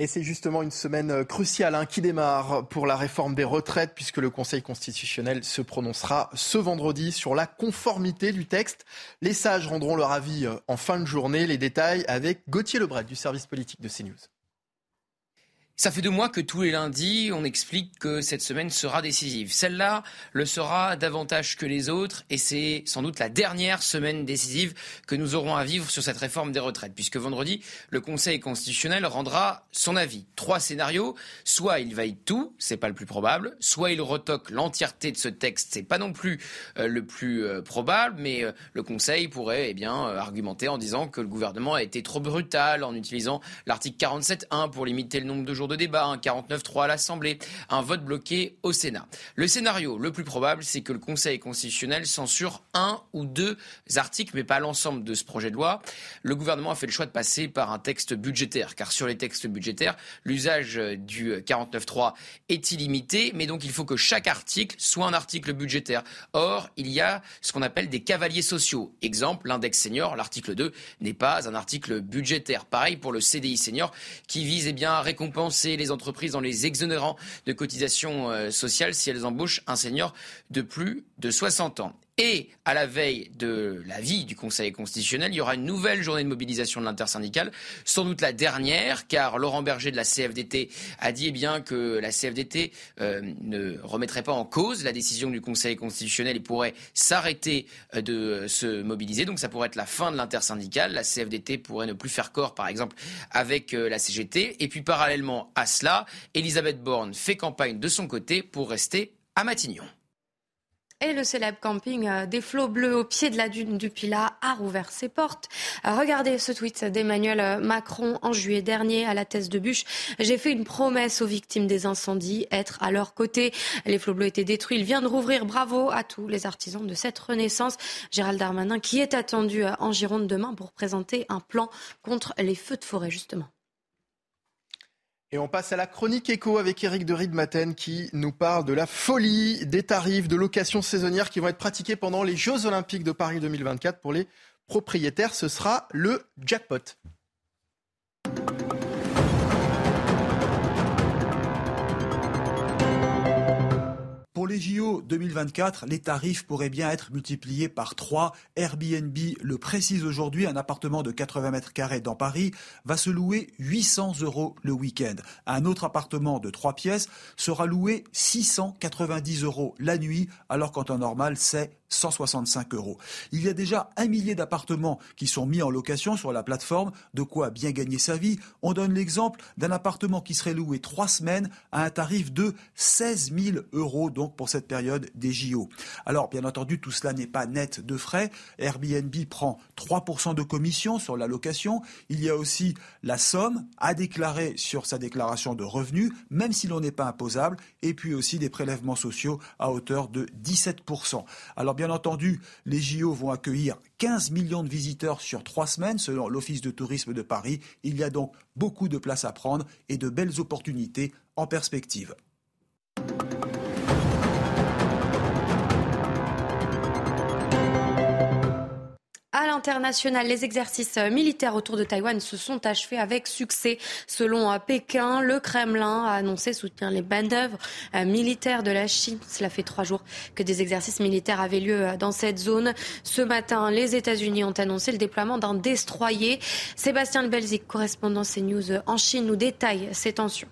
Et c'est justement une semaine cruciale hein, qui démarre pour la réforme des retraites, puisque le Conseil constitutionnel se prononcera ce vendredi sur la conformité du texte. Les sages rendront leur avis euh, en fin de journée. Les détails avec Gauthier Lebret du service politique de CNews. Ça fait deux mois que tous les lundis, on explique que cette semaine sera décisive. Celle-là le sera davantage que les autres et c'est sans doute la dernière semaine décisive que nous aurons à vivre sur cette réforme des retraites puisque vendredi, le Conseil constitutionnel rendra son avis. Trois scénarios. Soit il valide tout, c'est pas le plus probable. Soit il retoque l'entièreté de ce texte, c'est pas non plus euh, le plus euh, probable, mais euh, le Conseil pourrait eh bien argumenter en disant que le gouvernement a été trop brutal en utilisant l'article 47.1 pour limiter le nombre de jours de débat, un 49-3 à l'Assemblée, un vote bloqué au Sénat. Le scénario le plus probable, c'est que le Conseil constitutionnel censure un ou deux articles, mais pas l'ensemble de ce projet de loi. Le gouvernement a fait le choix de passer par un texte budgétaire, car sur les textes budgétaires, l'usage du 49.3 est illimité, mais donc il faut que chaque article soit un article budgétaire. Or, il y a ce qu'on appelle des cavaliers sociaux. Exemple, l'index senior, l'article 2, n'est pas un article budgétaire. Pareil pour le CDI senior, qui vise eh bien, à récompenser les entreprises en les exonérant de cotisations euh, sociales si elles embauchent un senior de plus de 60 ans. Et à la veille de la vie du Conseil constitutionnel, il y aura une nouvelle journée de mobilisation de l'intersyndicale, sans doute la dernière, car Laurent Berger de la CFDT a dit eh bien, que la CFDT euh, ne remettrait pas en cause la décision du Conseil constitutionnel et pourrait s'arrêter euh, de se mobiliser. Donc ça pourrait être la fin de l'intersyndicale. La CFDT pourrait ne plus faire corps, par exemple, avec euh, la CGT. Et puis parallèlement à cela, Elisabeth Borne fait campagne de son côté pour rester à Matignon. Et le célèbre camping euh, des flots bleus au pied de la dune du Pilat a rouvert ses portes. Euh, regardez ce tweet d'Emmanuel euh, Macron en juillet dernier à la thèse de bûche. J'ai fait une promesse aux victimes des incendies, être à leur côté. Les flots bleus étaient détruits. Il vient de rouvrir. Bravo à tous les artisans de cette renaissance. Gérald Darmanin qui est attendu en Gironde demain pour présenter un plan contre les feux de forêt justement. Et on passe à la chronique écho avec Eric de Riedmaten qui nous parle de la folie des tarifs de location saisonnière qui vont être pratiqués pendant les Jeux Olympiques de Paris 2024 pour les propriétaires. Ce sera le jackpot. Les JO 2024, les tarifs pourraient bien être multipliés par 3. Airbnb le précise aujourd'hui, un appartement de 80 mètres carrés dans Paris va se louer 800 euros le week-end. Un autre appartement de 3 pièces sera loué 690 euros la nuit, alors qu'en temps normal, c'est 165 euros. Il y a déjà un millier d'appartements qui sont mis en location sur la plateforme, de quoi bien gagner sa vie. On donne l'exemple d'un appartement qui serait loué trois semaines à un tarif de 16 000 euros donc pour cette période des JO. Alors bien entendu, tout cela n'est pas net de frais. Airbnb prend 3% de commission sur la location. Il y a aussi la somme à déclarer sur sa déclaration de revenus, même si l'on n'est pas imposable, et puis aussi des prélèvements sociaux à hauteur de 17%. Alors bien entendu, les JO vont accueillir 15 millions de visiteurs sur trois semaines, selon l'Office de tourisme de Paris. Il y a donc beaucoup de place à prendre et de belles opportunités en perspective. À l'international, les exercices militaires autour de Taïwan se sont achevés avec succès. Selon euh, Pékin, le Kremlin a annoncé soutenir les manœuvres euh, militaires de la Chine. Cela fait trois jours que des exercices militaires avaient lieu euh, dans cette zone. Ce matin, les États-Unis ont annoncé le déploiement d'un destroyer. Sébastien Lebelzik, correspondant CNews en Chine, nous détaille ces tensions.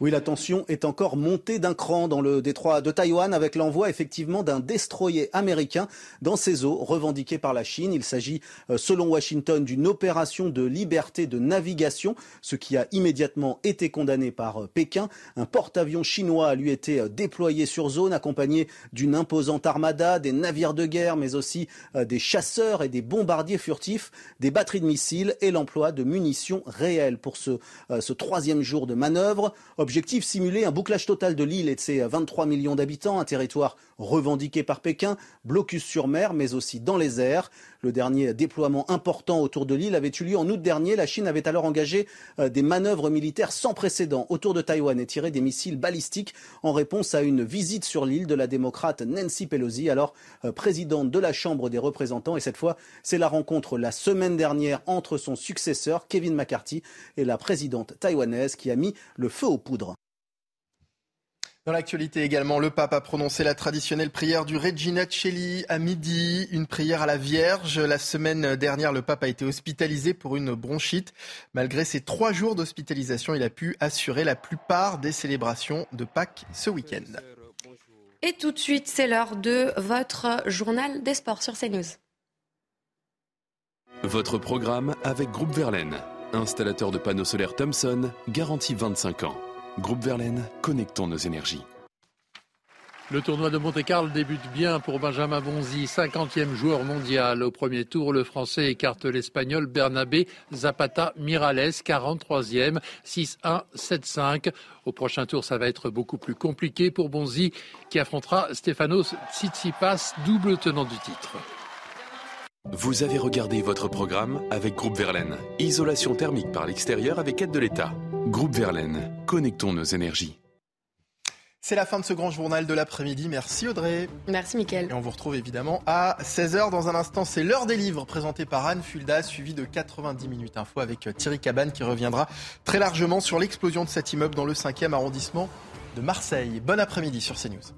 Oui, la tension est encore montée d'un cran dans le détroit de Taïwan avec l'envoi effectivement d'un destroyer américain dans ses eaux revendiquées par la Chine. Il s'agit, euh, selon Washington, d'une opération de liberté de navigation, ce qui a immédiatement été condamné par euh, Pékin. Un porte-avions chinois a lui été euh, déployé sur zone, accompagné d'une imposante armada, des navires de guerre, mais aussi des chasseurs et des bombardiers furtifs, des batteries de missiles et l'emploi de munitions réelles pour ce, ce troisième jour de manœuvre. Objectif simuler un bouclage total de l'île et de ses 23 millions d'habitants, un territoire revendiqué par Pékin, blocus sur mer, mais aussi dans les airs. Le dernier déploiement important autour de l'île avait eu lieu en août dernier. La Chine avait alors engagé euh, des manœuvres militaires sans précédent autour de Taïwan et tiré des missiles balistiques en réponse à une visite sur l'île de la démocrate Nancy Pelosi, alors euh, présidente de la Chambre des représentants. Et cette fois, c'est la rencontre la semaine dernière entre son successeur, Kevin McCarthy, et la présidente taïwanaise qui a mis le feu aux poudres. Dans l'actualité également, le pape a prononcé la traditionnelle prière du Regina Celli à midi, une prière à la Vierge. La semaine dernière, le pape a été hospitalisé pour une bronchite. Malgré ces trois jours d'hospitalisation, il a pu assurer la plupart des célébrations de Pâques ce week-end. Et tout de suite, c'est l'heure de votre journal des sports sur CNews. Votre programme avec Groupe Verlaine, installateur de panneaux solaires Thomson, garantie 25 ans. Groupe Verlaine, connectons nos énergies. Le tournoi de Monte-Carlo débute bien pour Benjamin Bonzi, 50e joueur mondial. Au premier tour, le Français écarte l'Espagnol Bernabé Zapata Mirales, 43e, 6-1, 7-5. Au prochain tour, ça va être beaucoup plus compliqué pour Bonzi, qui affrontera Stefanos Tsitsipas, double tenant du titre. Vous avez regardé votre programme avec Groupe Verlaine. Isolation thermique par l'extérieur avec aide de l'État. Groupe Verlaine, connectons nos énergies. C'est la fin de ce grand journal de l'après-midi. Merci Audrey. Merci Mickaël. Et on vous retrouve évidemment à 16h. Dans un instant, c'est l'heure des livres présenté par Anne Fulda, suivi de 90 minutes info avec Thierry Cabane qui reviendra très largement sur l'explosion de cet immeuble dans le 5e arrondissement de Marseille. Bon après-midi sur CNews.